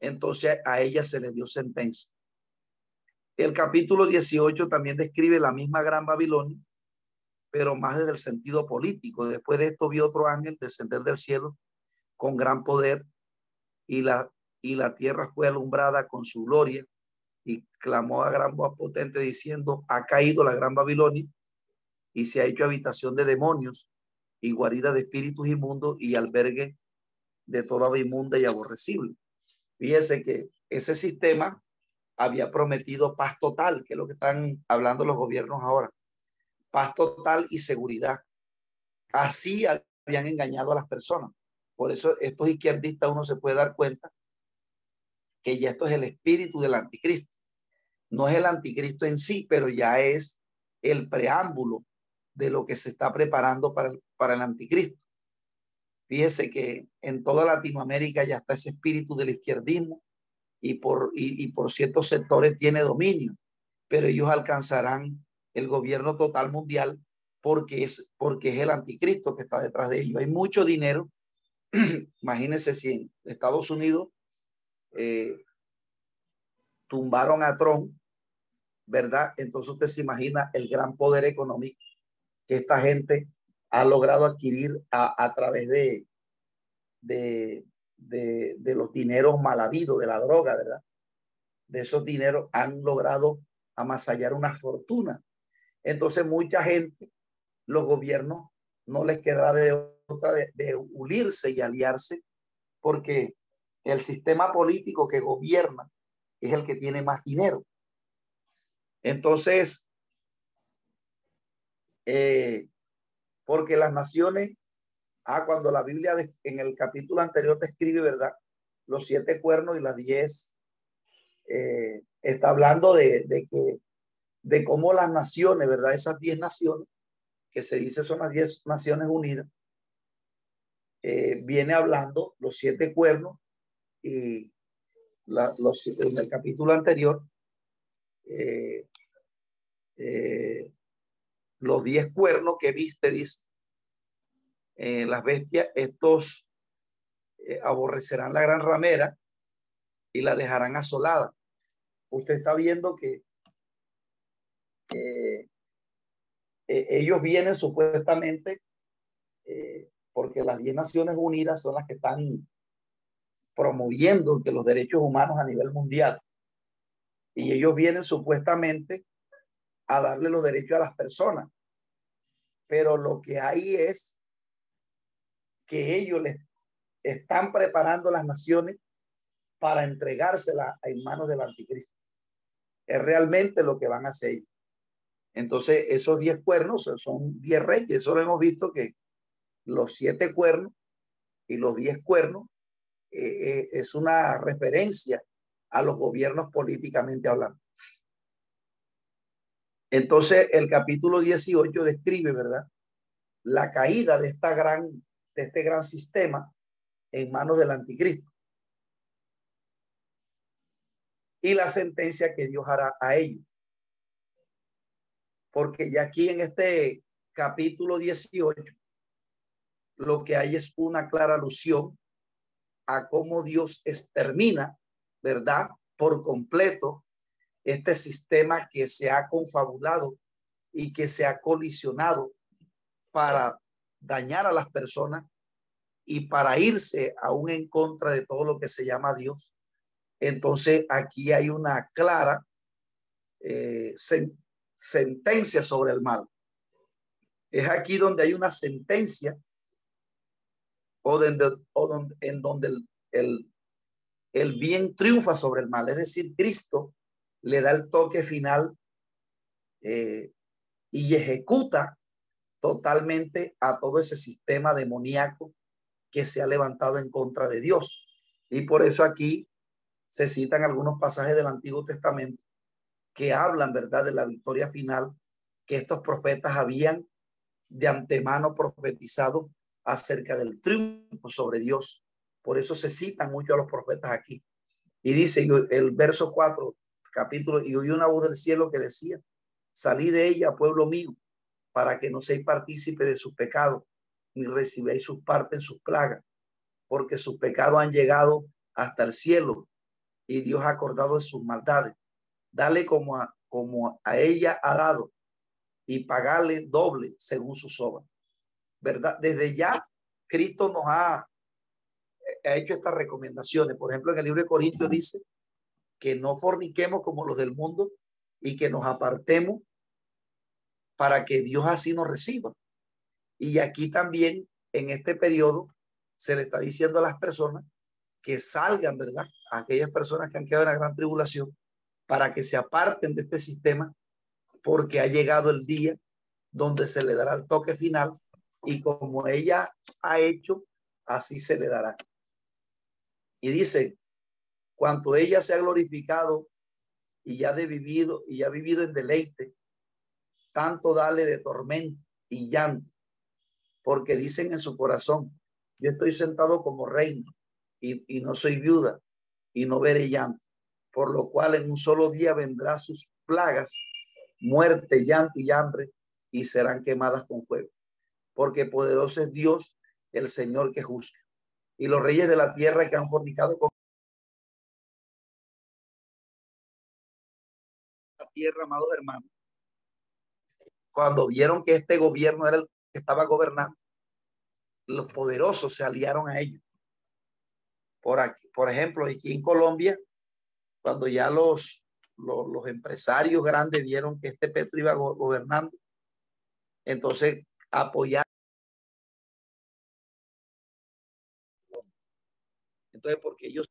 Entonces a ella se le dio sentencia. El capítulo 18 también describe la misma gran Babilonia, pero más desde el sentido político. Después de esto vio otro ángel descender del cielo con gran poder y la, y la tierra fue alumbrada con su gloria y clamó a gran voz potente diciendo, ha caído la gran Babilonia y se ha hecho habitación de demonios y guarida de espíritus inmundos y albergue de toda inmunda y aborrecible. Fíjese que ese sistema había prometido paz total, que es lo que están hablando los gobiernos ahora. Paz total y seguridad. Así habían engañado a las personas. Por eso estos izquierdistas uno se puede dar cuenta que ya esto es el espíritu del anticristo. No es el anticristo en sí, pero ya es el preámbulo de lo que se está preparando para el, anticristo. Fíjese que en toda Latinoamérica ya está ese espíritu del izquierdismo y por, y, por ciertos sectores tiene dominio, pero ellos alcanzarán el gobierno total mundial porque es, porque es el anticristo que está detrás de ellos. Hay mucho dinero. Imagínense si en Estados Unidos eh, tumbaron a Trump, ¿verdad? Entonces usted se imagina el gran poder económico que esta gente ha logrado adquirir a, través de, de, de, los dineros mal habidos, de la droga, ¿verdad? De esos dineros han logrado amasallar una fortuna. Entonces mucha gente, los gobiernos, no les quedará de otra de, de unirse y aliarse porque el sistema político que gobierna es el que tiene más dinero. Entonces, eh, porque las naciones, ah, cuando la Biblia en el capítulo anterior describe, ¿verdad? Los siete cuernos y las diez, eh, está hablando de, que, de cómo las naciones, ¿verdad? Esas diez naciones, que se dice son las diez naciones unidas, eh, viene hablando los siete cuernos y los, en el capítulo anterior, eh, los diez cuernos que viste, dice, eh, las bestias, estos eh, aborrecerán la gran ramera y la dejarán asolada. Usted está viendo que eh, ellos vienen supuestamente porque las diez Naciones Unidas son las que están promoviendo que los derechos humanos a nivel mundial. Y ellos vienen supuestamente a darle los derechos a las personas. Pero lo que hay es que ellos les están preparando las naciones para entregársela en manos del anticristo. Es realmente lo que van a hacer. Entonces, esos diez cuernos son diez reyes. Eso lo hemos visto que los siete cuernos y los diez cuernos eh, eh, es una referencia a los gobiernos políticamente hablando. Entonces, el capítulo 18 describe, ¿verdad? La caída de esta gran, de este gran sistema en manos del anticristo. Y la sentencia que Dios hará a ellos. Porque ya aquí en este capítulo 18, lo que hay es una clara alusión a cómo Dios extermina, ¿verdad? Por completo este sistema que se ha confabulado y que se ha colisionado para dañar a las personas y para irse aún en contra de todo lo que se llama Dios. Entonces aquí hay una clara eh, sentencia sobre el mal. Es aquí donde hay una sentencia o, donde, en donde el, el, el bien triunfa sobre el mal. Es decir, Cristo le da el toque final eh, y ejecuta totalmente a todo ese sistema demoníaco que se ha levantado en contra de Dios. Y por eso aquí se citan algunos pasajes del Antiguo Testamento que hablan, ¿verdad?, de la victoria final que estos profetas habían de antemano profetizado acerca del triunfo sobre Dios. Por eso se citan mucho a los profetas aquí. Y dice el verso 4, capítulo, y oí una voz del cielo que decía, salí de ella, pueblo mío, para que no seáis partícipe de sus pecados, ni recibáis sus partes en sus plagas, porque sus pecados han llegado hasta el cielo, y Dios ha acordado de sus maldades. Dale como a, como a ella ha dado, y pagarle doble según sus obras. ¿Verdad? Desde ya, Cristo nos ha, ha hecho estas recomendaciones. Por ejemplo, en el libro de Corintios dice que no forniquemos como los del mundo y que nos apartemos para que Dios así nos reciba. Y aquí también, en este periodo, se le está diciendo a las personas que salgan, ¿verdad? A aquellas personas que han quedado en la gran tribulación, para que se aparten de este sistema, porque ha llegado el día donde se le dará el toque final y como ella ha hecho, así se le dará. Y dice, cuanto ella se ha glorificado y ya de vivido y ha vivido en deleite, tanto dale de tormento y llanto, porque dicen en su corazón, yo estoy sentado como reino y, y no soy viuda y no veré llanto, por lo cual en un solo día vendrá sus plagas, muerte, llanto y hambre, y serán quemadas con fuego. Porque poderoso es Dios, el Señor que juzga. Y los reyes de la tierra que han fornicado con la tierra, amados hermanos, cuando vieron que este gobierno era el que estaba gobernando, los poderosos se aliaron a ellos. Por, aquí, por ejemplo, aquí en Colombia, cuando ya los, los, empresarios grandes vieron que este Petro iba gobernando, entonces apoyar. Entonces, porque ellos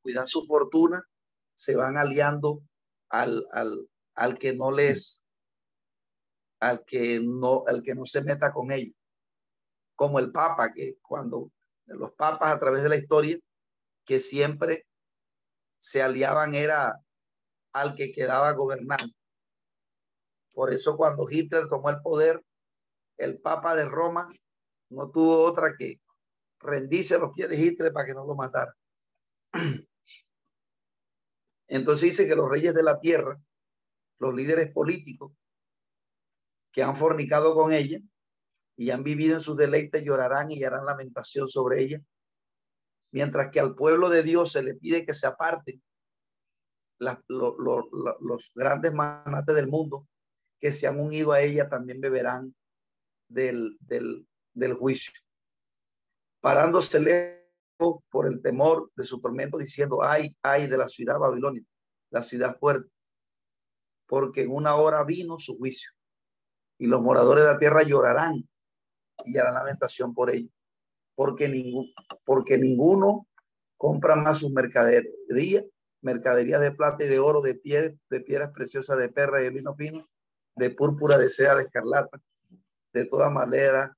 cuidan su fortuna, se van aliando al, al, al que no les, al que no, al que no se meta con ellos. Como el Papa, que cuando los papas a través de la historia, que siempre se aliaban era al que quedaba gobernando. Por eso cuando Hitler tomó el poder, el Papa de Roma no tuvo otra que rendirse a los pies de Hitler para que no lo matara. Entonces dice que los reyes de la tierra, los líderes políticos que han fornicado con ella y han vivido en sus deleites llorarán y harán lamentación sobre ella, mientras que al pueblo de Dios se le pide que se aparten los grandes manates del mundo que se han unido a ella también beberán del, del juicio, parándose lejos por el temor de su tormento, diciendo, ay, ay de la ciudad Babilonia, la ciudad fuerte, porque en una hora vino su juicio, y los moradores de la tierra llorarán y harán lamentación por ella, porque, ningún, porque ninguno compra más sus mercaderías mercadería de plata y de oro, de, pie, de piedras preciosas, de perra y de lino fino, de púrpura, de seda, de escarlata, de toda manera,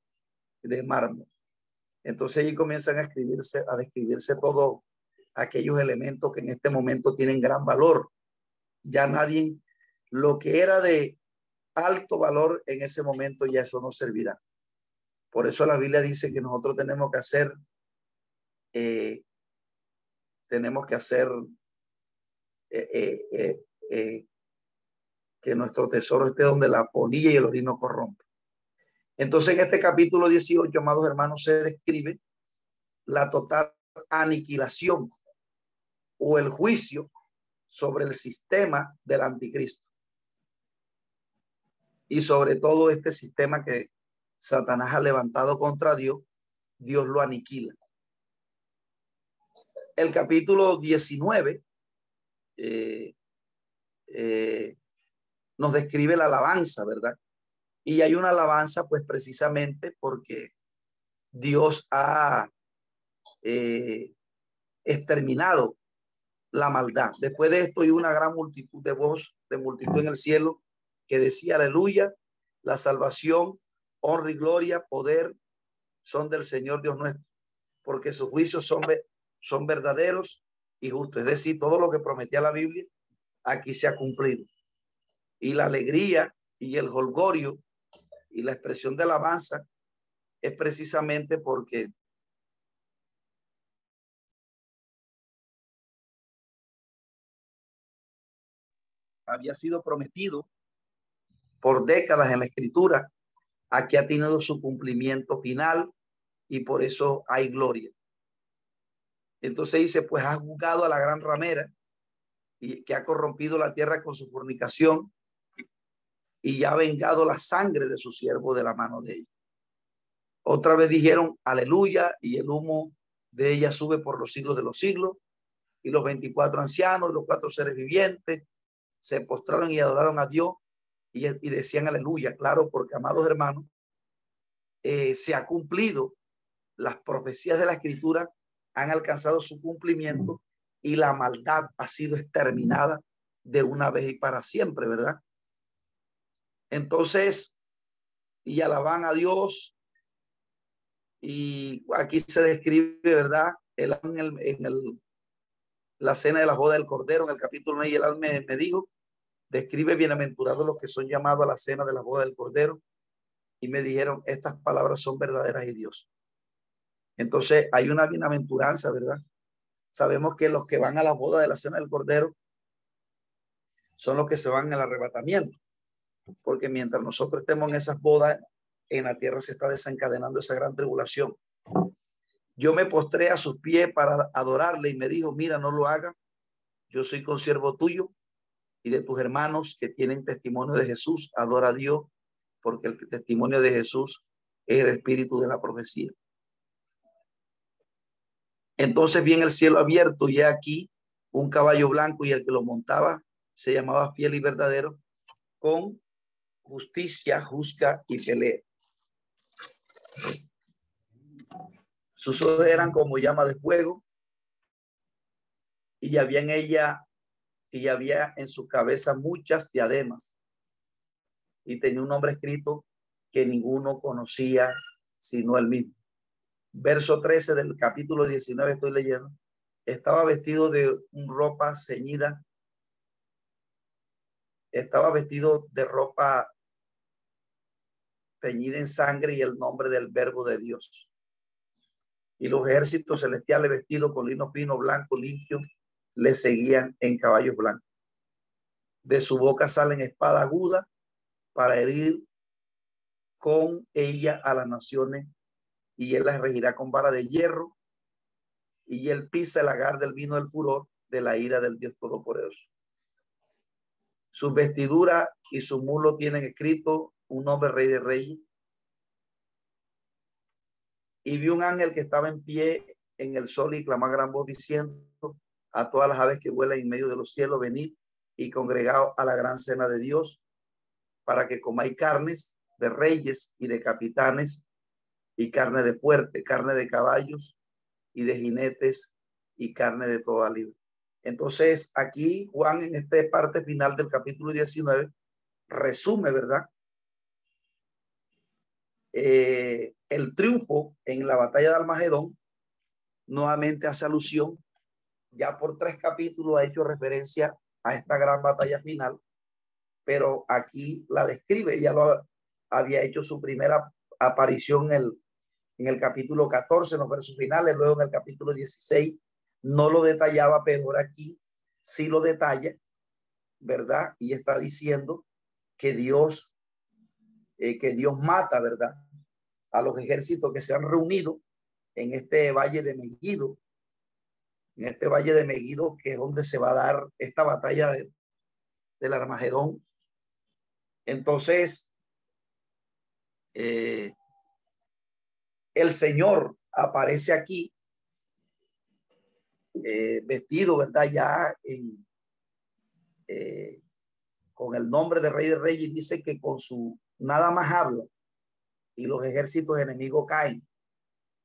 de mármol. Entonces allí comienzan a escribirse, a describirse todos aquellos elementos que en este momento tienen gran valor. Ya nadie, lo que era de alto valor en ese momento ya eso no servirá. Por eso la Biblia dice que nosotros tenemos que hacer, eh, tenemos que hacer eh, eh, que nuestro tesoro esté donde la polilla y el orino corrompe. Entonces, en este capítulo 18, amados hermanos, se describe la total aniquilación o el juicio sobre el sistema del anticristo. Y sobre todo este sistema que Satanás ha levantado contra Dios, Dios lo aniquila. El capítulo 19 eh, eh, nos describe la alabanza, ¿verdad? Y hay una alabanza, pues precisamente porque Dios ha eh, exterminado la maldad. Después de esto hay una gran multitud de voz, de multitud en el cielo, que decía, aleluya, la salvación, honra y gloria, poder son del Señor Dios nuestro, porque sus juicios son, son verdaderos y justo. Es decir, todo lo que prometía la Biblia aquí se ha cumplido. Y la alegría y el holgorio y la expresión de alabanza es precisamente porque había sido prometido por décadas en la escritura, aquí ha tenido su cumplimiento final y por eso hay gloria. Entonces dice, pues ha juzgado a la gran ramera y que ha corrompido la tierra con su fornicación y ya ha vengado la sangre de su siervo de la mano de ella. Otra vez dijeron, aleluya, y el humo de ella sube por los siglos de los siglos. Y los 24 ancianos, los cuatro seres vivientes, se postraron y adoraron a Dios y, y decían aleluya. Claro, porque, amados hermanos, eh, se ha cumplido las profecías de la escritura han alcanzado su cumplimiento y la maldad ha sido exterminada de una vez y para siempre, ¿verdad? Entonces, y alaban a Dios. Y aquí se describe, ¿verdad? Ángel en el, la cena de la boda del Cordero, en el capítulo 9, y el ángel me, dijo, describe bienaventurados los que son llamados a la cena de la boda del Cordero. Y me dijeron, estas palabras son verdaderas y Dios. Entonces hay una bienaventuranza, ¿verdad? Sabemos que los que van a la boda de la cena del Cordero son los que se van al arrebatamiento, porque mientras nosotros estemos en esas bodas, en la tierra se está desencadenando esa gran tribulación. Yo me postré a sus pies para adorarle y me dijo, mira, no lo haga, yo soy consiervo tuyo y de tus hermanos que tienen testimonio de Jesús, adora a Dios, porque el testimonio de Jesús es el espíritu de la profecía. Entonces vi el cielo abierto y aquí un caballo blanco y el que lo montaba se llamaba fiel y verdadero con justicia, juzga y pelea. Sus ojos eran como llama de fuego y había en ella y había en su cabeza muchas diademas. Y tenía un nombre escrito que ninguno conocía sino él mismo. Verso 13 del capítulo 19 estoy leyendo, estaba vestido de ropa ceñida, estaba vestido de ropa teñida en sangre y el nombre del verbo de Dios. Y los ejércitos celestiales vestidos con lino fino, blanco, limpio, le seguían en caballos blancos. De su boca salen espada aguda para herir con ella a las naciones y él las regirá con vara de hierro, y él pisa el agar del vino del furor de la ira del Dios Todopoderoso. Su vestidura y su mulo tienen escrito un nombre rey de reyes. Y vi un ángel que estaba en pie en el sol y clama gran voz diciendo a todas las aves que vuelan en medio de los cielos, venid y congregados a la gran cena de Dios, para que comáis carnes de reyes y de capitanes y carne de fuerte, carne de caballos y de jinetes y carne de toda libre. Entonces, aquí Juan en esta parte final del capítulo 19 resume, ¿verdad? Eh, el triunfo en la batalla de Almagedón nuevamente hace alusión, ya por tres capítulos ha hecho referencia a esta gran batalla final, pero aquí la describe, ya lo había hecho su primera aparición el, en el capítulo 14, en los versos finales, luego en el capítulo 16, no lo detallaba, pero aquí sí lo detalla, ¿verdad? Y está diciendo que Dios, eh, que Dios mata, ¿verdad? A los ejércitos que se han reunido en este valle de Megido, en este valle de Megido, que es donde se va a dar esta batalla de, del Armagedón. Entonces, eh, el Señor aparece aquí eh, vestido, ¿verdad? Ya en, eh, con el nombre de Rey de Reyes dice que con su nada más habla y los ejércitos enemigos caen.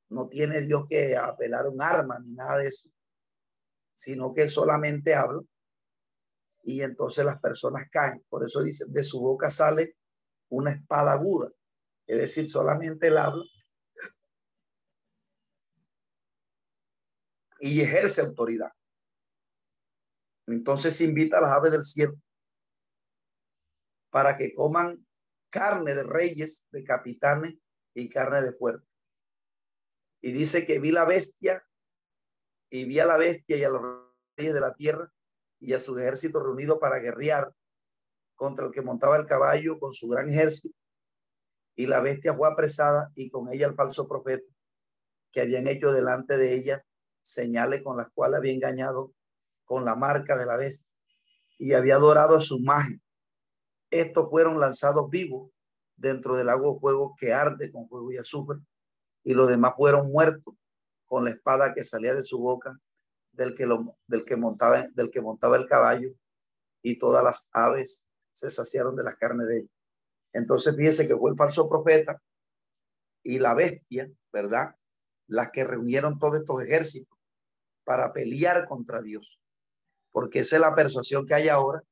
No tiene Dios que apelar un arma ni nada de eso, sino que solamente habla y entonces las personas caen. Por eso dice, de su boca sale una espada aguda. Es decir, solamente él habla y ejerce autoridad. Entonces invita a las aves del cielo para que coman carne de reyes, de capitanes y carne de fuerte. Y dice que vi la bestia y vi a la bestia y a los reyes de la tierra y a su ejército reunido para guerrear contra el que montaba el caballo con su gran ejército. Y la bestia fue apresada y con ella el falso profeta que habían hecho delante de ella señales con las cuales había engañado con la marca de la bestia y había adorado a su imagen. Estos fueron lanzados vivos dentro del agua de fuego que arde con fuego y azufre, y los demás fueron muertos con la espada que salía de su boca del que, montaba, el caballo, y todas las aves se saciaron de la carne de ellos. Entonces fíjese que fue el falso profeta y la bestia, ¿verdad? las que reunieron todos estos ejércitos para pelear contra Dios. Porque esa es la persuasión que hay ahora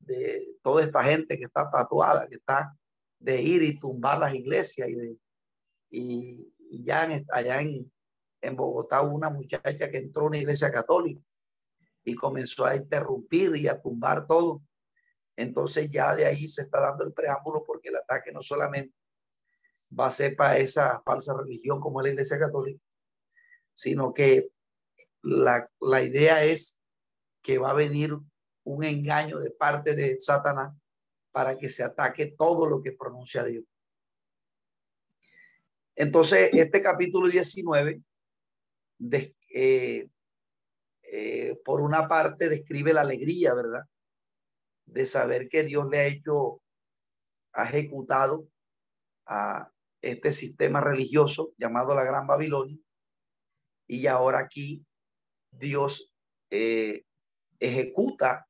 de toda esta gente que está tatuada, que está de ir y tumbar las iglesias y, y, ya allá en, en Bogotá una muchacha que entró a una iglesia católica y comenzó a interrumpir y a tumbar todo. Entonces ya de ahí se está dando el preámbulo porque el ataque no solamente va a ser para esa falsa religión como la Iglesia Católica, sino que la, la idea es que va a venir un engaño de parte de Satanás para que se ataque todo lo que pronuncia Dios. Entonces, este capítulo 19, de, eh, eh, por una parte, describe la alegría, ¿verdad? De saber que Dios le ha hecho, ha ejecutado a este sistema religioso llamado la Gran Babilonia. Y ahora aquí Dios eh, ejecuta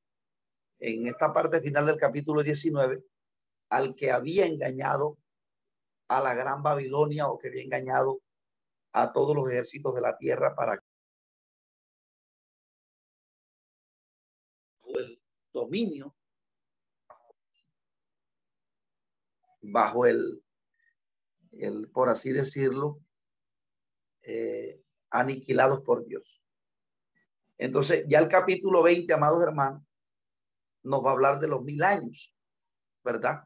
en esta parte final del capítulo 19 al que había engañado a la gran Babilonia o que había engañado a todos los ejércitos de la tierra para el dominio bajo el, el por así decirlo, eh, aniquilados por Dios. Entonces, ya el capítulo 20, amados hermanos, nos va a hablar de los mil años, ¿verdad?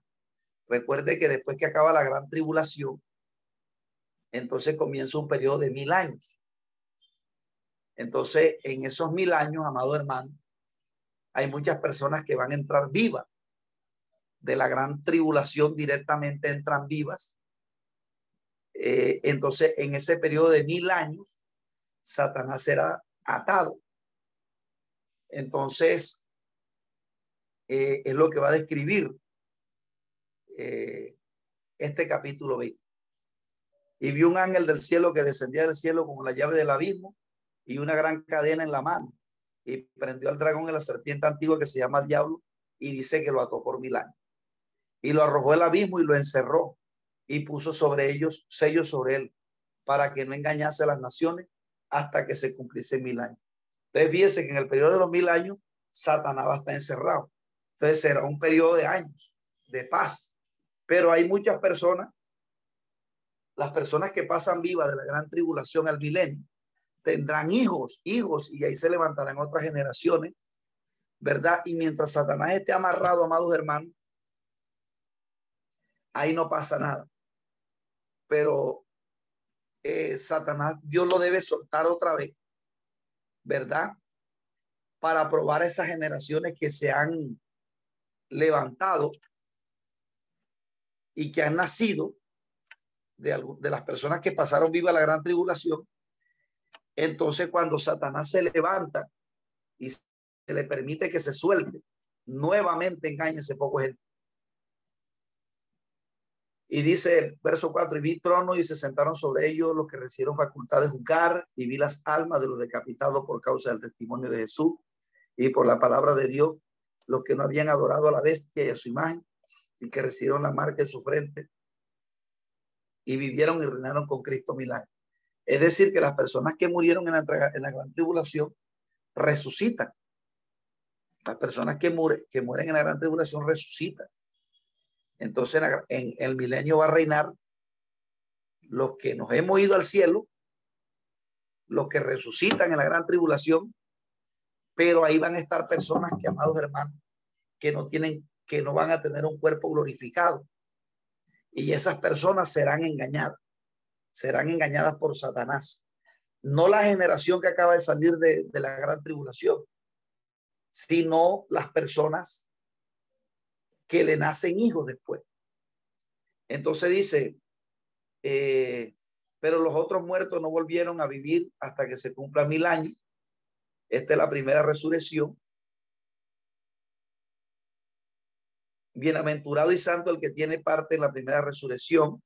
Recuerde que después que acaba la gran tribulación, entonces comienza un periodo de mil años. Entonces, en esos mil años, amado hermano, hay muchas personas que van a entrar vivas. De la gran tribulación directamente entran vivas. Eh, entonces, en ese periodo de mil años, Satanás será atado. Entonces, eh, es lo que va a describir eh, este capítulo 20. Y vio un ángel del cielo que descendía del cielo con la llave del abismo y una gran cadena en la mano. Y prendió al dragón en la serpiente antigua que se llama Diablo y dice que lo ató por mil años. Y lo arrojó al abismo y lo encerró y puso sobre ellos sellos sobre él para que no engañase a las naciones hasta que se cumpliese mil años. Entonces fíjense que en el periodo de los mil años Satanás va a estar encerrado. Entonces será un periodo de años de paz. Pero hay muchas personas, las personas que pasan vivas de la gran tribulación al milenio, tendrán hijos, hijos, y ahí se levantarán otras generaciones, ¿verdad? Y mientras Satanás esté amarrado, amados hermanos, ahí no pasa nada. Pero eh, Satanás, Dios lo debe soltar otra vez, ¿verdad? Para probar a esas generaciones que se han levantado y que han nacido de, de las personas que pasaron viva la gran tribulación, entonces cuando Satanás se levanta y se le permite que se suelte, nuevamente engaña ese poco gente. Y dice el verso 4, y vi trono y se sentaron sobre ellos los que recibieron facultad de juzgar, y vi las almas de los decapitados por causa del testimonio de Jesús y por la palabra de Dios, los que no habían adorado a la bestia y a su imagen, y que recibieron la marca en su frente y vivieron y reinaron con Cristo mil años. Es decir, que las personas que murieron en la, gran tribulación resucitan. Las personas que mueren en la gran tribulación resucitan. Entonces en el milenio va a reinar los que nos hemos ido al cielo, los que resucitan en la gran tribulación, pero ahí van a estar personas que, amados hermanos, que no tienen que no van a tener un cuerpo glorificado. Y esas personas serán engañadas, serán engañadas por Satanás. No la generación que acaba de salir de, la gran tribulación, sino las personas que le nacen hijos después. Entonces dice, eh, pero los otros muertos no volvieron a vivir hasta que se cumpla mil años. Esta es la primera resurrección. Bienaventurado y santo el que tiene parte en la primera resurrección.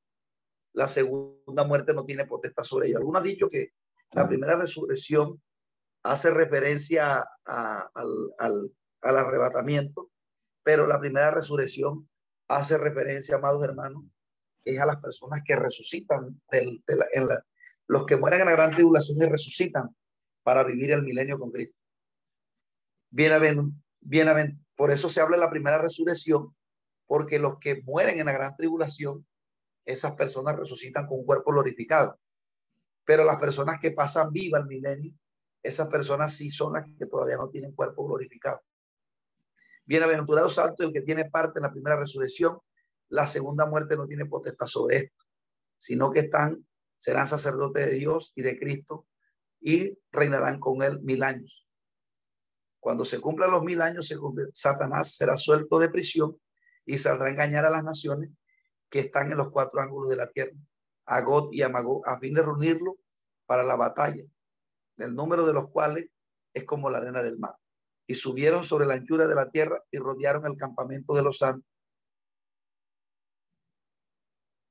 La segunda muerte no tiene potestad sobre ella. Algunos han dicho que la primera resurrección hace referencia al, arrebatamiento, pero la primera resurrección hace referencia, amados hermanos, es a las personas que resucitan, del, los que mueren en la gran tribulación y resucitan para vivir el milenio con Cristo. Por eso se habla de la primera resurrección, porque los que mueren en la gran tribulación, esas personas resucitan con un cuerpo glorificado. Pero las personas que pasan viva el milenio, esas personas sí son las que todavía no tienen cuerpo glorificado. Bienaventurado santo el que tiene parte en la primera resurrección, la segunda muerte no tiene potestad sobre esto, sino que están, serán sacerdotes de Dios y de Cristo y reinarán con él mil años. Cuando se cumplan los mil años, Satanás será suelto de prisión y saldrá a engañar a las naciones que están en los cuatro ángulos de la tierra, a God y a Magog, a fin de reunirlo para la batalla, el número de los cuales es como la arena del mar. Y subieron sobre la anchura de la tierra y rodearon el campamento de los santos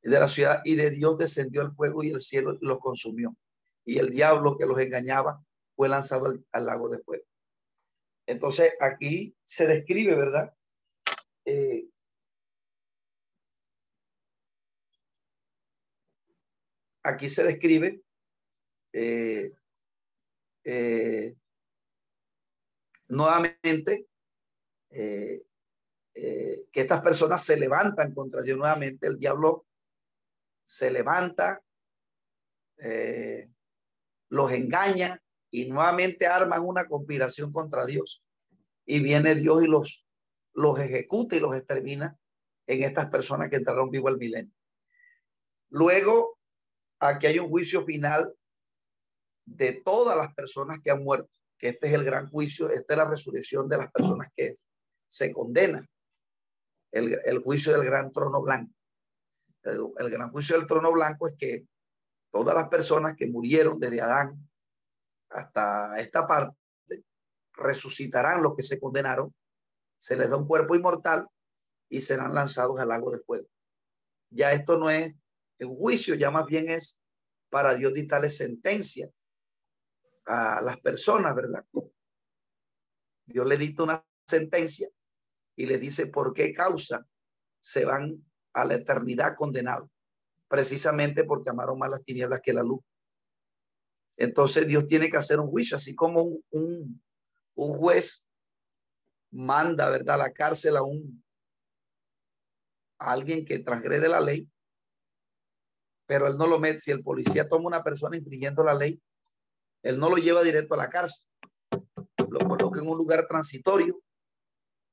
de la ciudad y de Dios descendió el fuego y el cielo los consumió. Y el diablo que los engañaba fue lanzado al, lago de fuego. Entonces aquí se describe, ¿verdad? Eh, aquí se describe eh, eh, nuevamente que estas personas se levantan contra Dios nuevamente. El diablo se levanta, los engaña y nuevamente arman una conspiración contra Dios. Y viene Dios y los, los ejecuta y los extermina en estas personas que entraron vivo al milenio. Luego, aquí hay un juicio final de todas las personas que han muerto, que este es el gran juicio, esta es la resurrección de las personas que se condenan, el, el juicio del gran trono blanco el, gran juicio del trono blanco es que todas las personas que murieron desde Adán hasta esta parte resucitarán los que se condenaron, se les da un cuerpo inmortal y serán lanzados al lago de fuego. Ya esto no es un juicio, ya más bien es para Dios dictarle sentencia a las personas, ¿verdad? Dios le dicta una sentencia y le dice por qué causa se van a la eternidad condenado, precisamente porque amaron más las tinieblas que la luz. Entonces Dios tiene que hacer un juicio, así como un, un, juez manda, ¿verdad?, a la cárcel a alguien que transgrede la ley, pero él no lo mete. Si el policía toma una persona infringiendo la ley, él no lo lleva directo a la cárcel, lo coloca en un lugar transitorio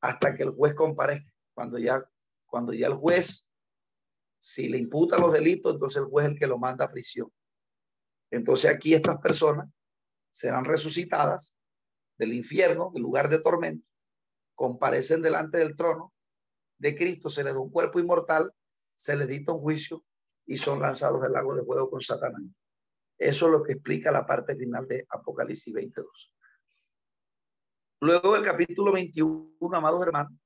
hasta que el juez comparezca. Cuando ya, cuando ya el juez si le imputa los delitos, entonces el juez es el que lo manda a prisión. Entonces aquí estas personas serán resucitadas del infierno, del lugar de tormento, comparecen delante del trono de Cristo, se les da un cuerpo inmortal, se les dicta un juicio y son lanzados al lago de fuego con Satanás. Eso es lo que explica la parte final de Apocalipsis 22. Luego del capítulo 21, amados hermanos,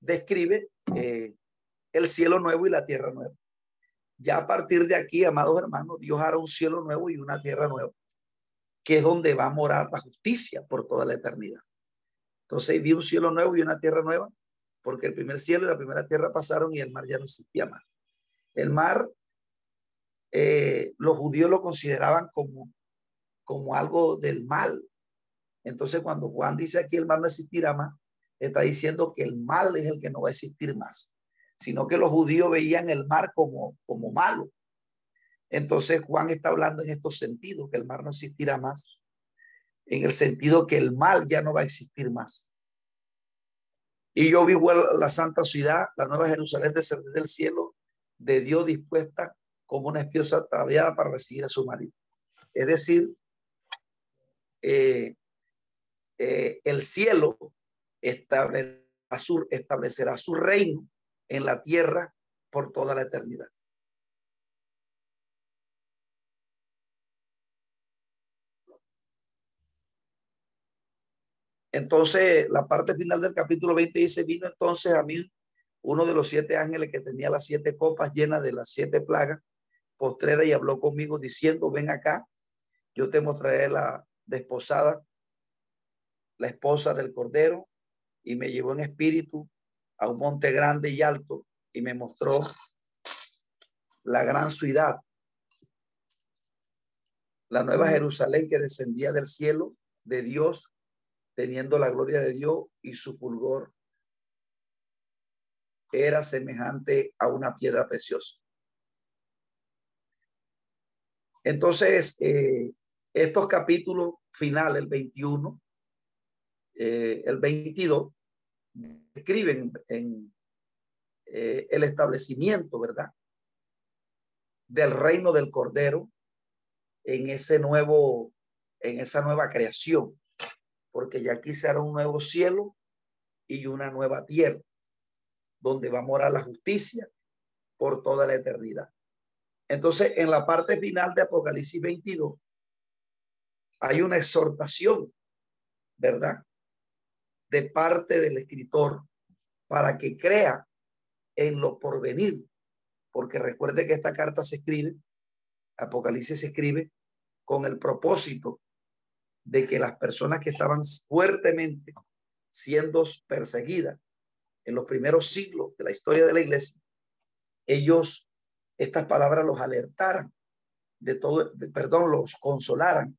describe eh, el cielo nuevo y la tierra nueva. Ya a partir de aquí, amados hermanos, Dios hará un cielo nuevo y una tierra nueva, que es donde va a morar la justicia por toda la eternidad. Entonces vi un cielo nuevo y una tierra nueva, porque el primer cielo y la primera tierra pasaron y el mar ya no existía más. El mar, eh, los judíos lo consideraban como, como algo del mal. Entonces cuando Juan dice aquí el mar no existirá más, está diciendo que el mal es el que no va a existir más sino que los judíos veían el mar como, como malo. Entonces Juan está hablando en estos sentidos, que el mar no existirá más, en el sentido que el mal ya no va a existir más. Y yo vi la santa ciudad, la nueva Jerusalén descender del cielo, de Dios dispuesta como una esposa ataviada para recibir a su marido. Es decir, eh, eh, el cielo establecerá su reino en la tierra por toda la eternidad. Entonces, la parte final del capítulo 20 dice, vino entonces a mí uno de los siete ángeles que tenía las siete copas llenas de las siete plagas postreras y habló conmigo diciendo, ven acá, yo te mostraré la desposada, la esposa del cordero, y me llevó en espíritu a un monte grande y alto y me mostró la gran ciudad, la nueva Jerusalén que descendía del cielo de Dios, teniendo la gloria de Dios y su fulgor era semejante a una piedra preciosa. Entonces, eh, estos capítulos finales, el 21, eh, el 22, escriben en eh, el establecimiento, ¿verdad? Del reino del Cordero en ese nuevo en esa nueva creación, porque ya aquí será un nuevo cielo y una nueva tierra, donde va a morar la justicia por toda la eternidad. Entonces, en la parte final de Apocalipsis 22, hay una exhortación, ¿verdad? De parte del escritor para que crea en lo porvenir, porque recuerde que esta carta se escribe, Apocalipsis se escribe con el propósito de que las personas que estaban fuertemente siendo perseguidas en los primeros siglos de la historia de la iglesia, ellos, estas palabras los alertaran de todo, perdón, los consolaran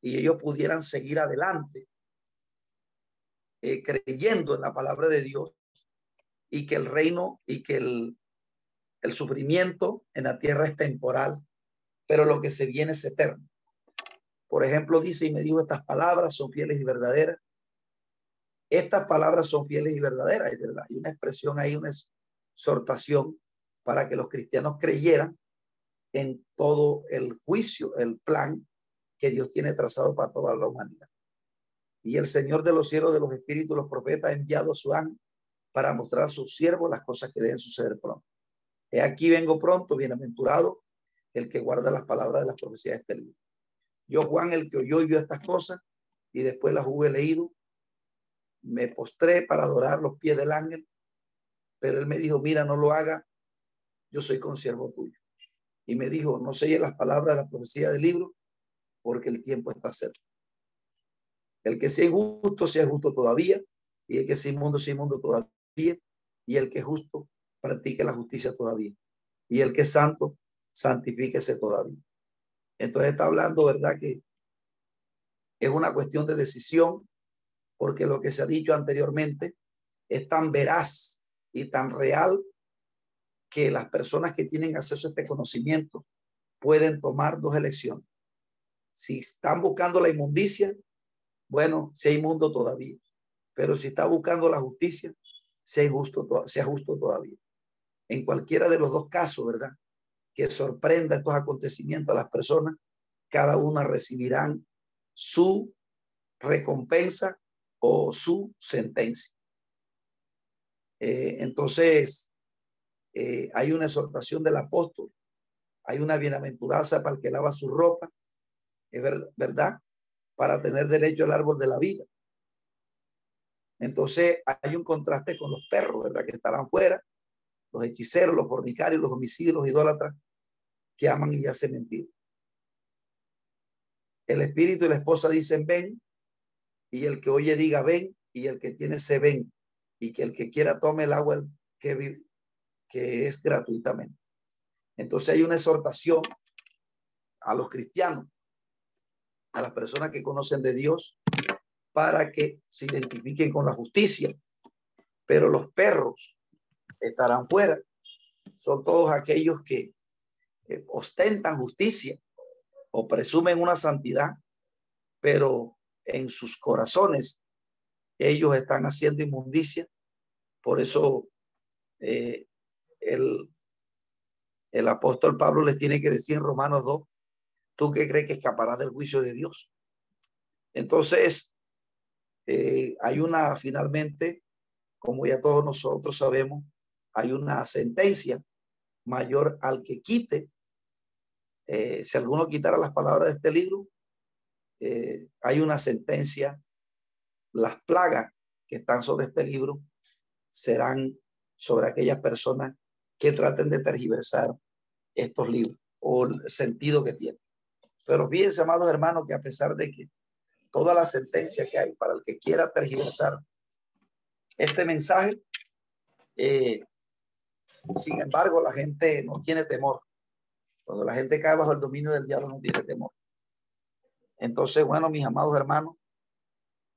y ellos pudieran seguir adelante eh, creyendo en la palabra de Dios y que el reino y que el, el sufrimiento en la tierra es temporal, pero lo que se viene es eterno. Por ejemplo, dice y me dijo estas palabras son fieles y verdaderas. Estas palabras son fieles y verdaderas. Hay una expresión ahí, una exhortación para que los cristianos creyeran en todo el juicio, el plan que Dios tiene trazado para toda la humanidad. Y el Señor de los cielos, de los espíritus, los profetas, ha enviado a su ángel para mostrar a sus siervos las cosas que deben suceder pronto. He aquí vengo pronto, bienaventurado el que guarda las palabras de las profecías de este libro. Yo, Juan, el que oyó y vio estas cosas, y después las hube leído, me postré para adorar los pies del ángel, pero él me dijo, mira, no lo haga, yo soy consiervo tuyo. Y me dijo, no selle las palabras de la profecía del libro, porque el tiempo está cerca. El que sea injusto, sea justo todavía, y el que sea inmundo, sea inmundo todavía, y el que es justo, practique la justicia todavía. Y el que es santo, santifíquese todavía. Entonces está hablando, ¿verdad? Que es una cuestión de decisión, porque lo que se ha dicho anteriormente es tan veraz y tan real que las personas que tienen acceso a este conocimiento pueden tomar dos elecciones. Si están buscando la inmundicia, bueno, sea inmundo todavía. Pero si está buscando la justicia, sea justo, sea justo todavía. En cualquiera de los dos casos, ¿verdad? Que sorprenda estos acontecimientos a las personas, cada una recibirán su recompensa o su sentencia. Eh, entonces, eh, hay una exhortación del apóstol, hay una bienaventuranza para el que lava su ropa, es verdad, para tener derecho al árbol de la vida. Entonces hay un contraste con los perros, ¿verdad? Que estarán fuera, los hechiceros, los fornicarios, los homicidios, los idólatras, que aman y hacen mentir. El espíritu y la esposa dicen ven, y el que oye diga ven, y el que tiene se ven, y que el que quiera tome el agua que, que es gratuitamente. Entonces hay una exhortación a los cristianos a las personas que conocen de Dios para que se identifiquen con la justicia. Pero los perros estarán fuera. Son todos aquellos que ostentan justicia o presumen una santidad, pero en sus corazones ellos están haciendo inmundicia. Por eso eh, el, el apóstol Pablo les tiene que decir en Romanos 2 ¿Tú qué crees que escaparás del juicio de Dios? Entonces, eh, hay una, finalmente, como ya todos nosotros sabemos, hay una sentencia mayor al que quite. Eh, si alguno quitara las palabras de este libro, eh, hay una sentencia. Las plagas que están sobre este libro serán sobre aquellas personas que traten de tergiversar estos libros o el sentido que tienen. Pero fíjense, amados hermanos, que a pesar de que toda la sentencia que hay para el que quiera tergiversar este mensaje, eh, sin embargo, la gente no tiene temor. Cuando la gente cae bajo el dominio del diablo, no tiene temor. Entonces, bueno, mis amados hermanos,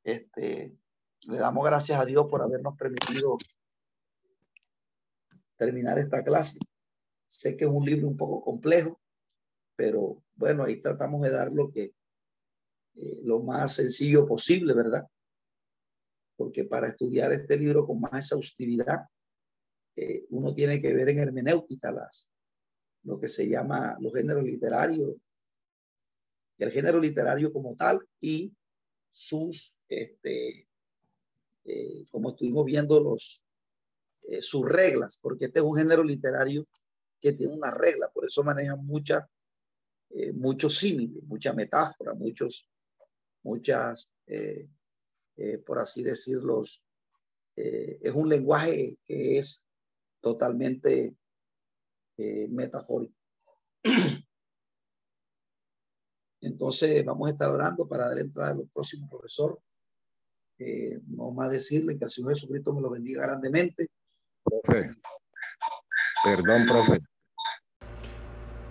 este, le damos gracias a Dios por habernos permitido terminar esta clase. Sé que es un libro un poco complejo, pero bueno, ahí tratamos de dar lo que eh, lo más sencillo posible, ¿verdad? Porque para estudiar este libro con más exhaustividad, eh, uno tiene que ver en hermenéutica las, lo que se llama los géneros literarios, el género literario como tal y sus, este, eh, como estuvimos viendo, los, eh, sus reglas, porque este es un género literario que tiene una regla, por eso maneja mucha, eh, muchos símiles, mucha metáfora, muchos, muchas, por así decirlo, es un lenguaje que es totalmente metafórico. Entonces vamos a estar orando para dar entrada al próximo profesor. Eh, no más decirle que el Señor Jesucristo me lo bendiga grandemente. Perdón, profe.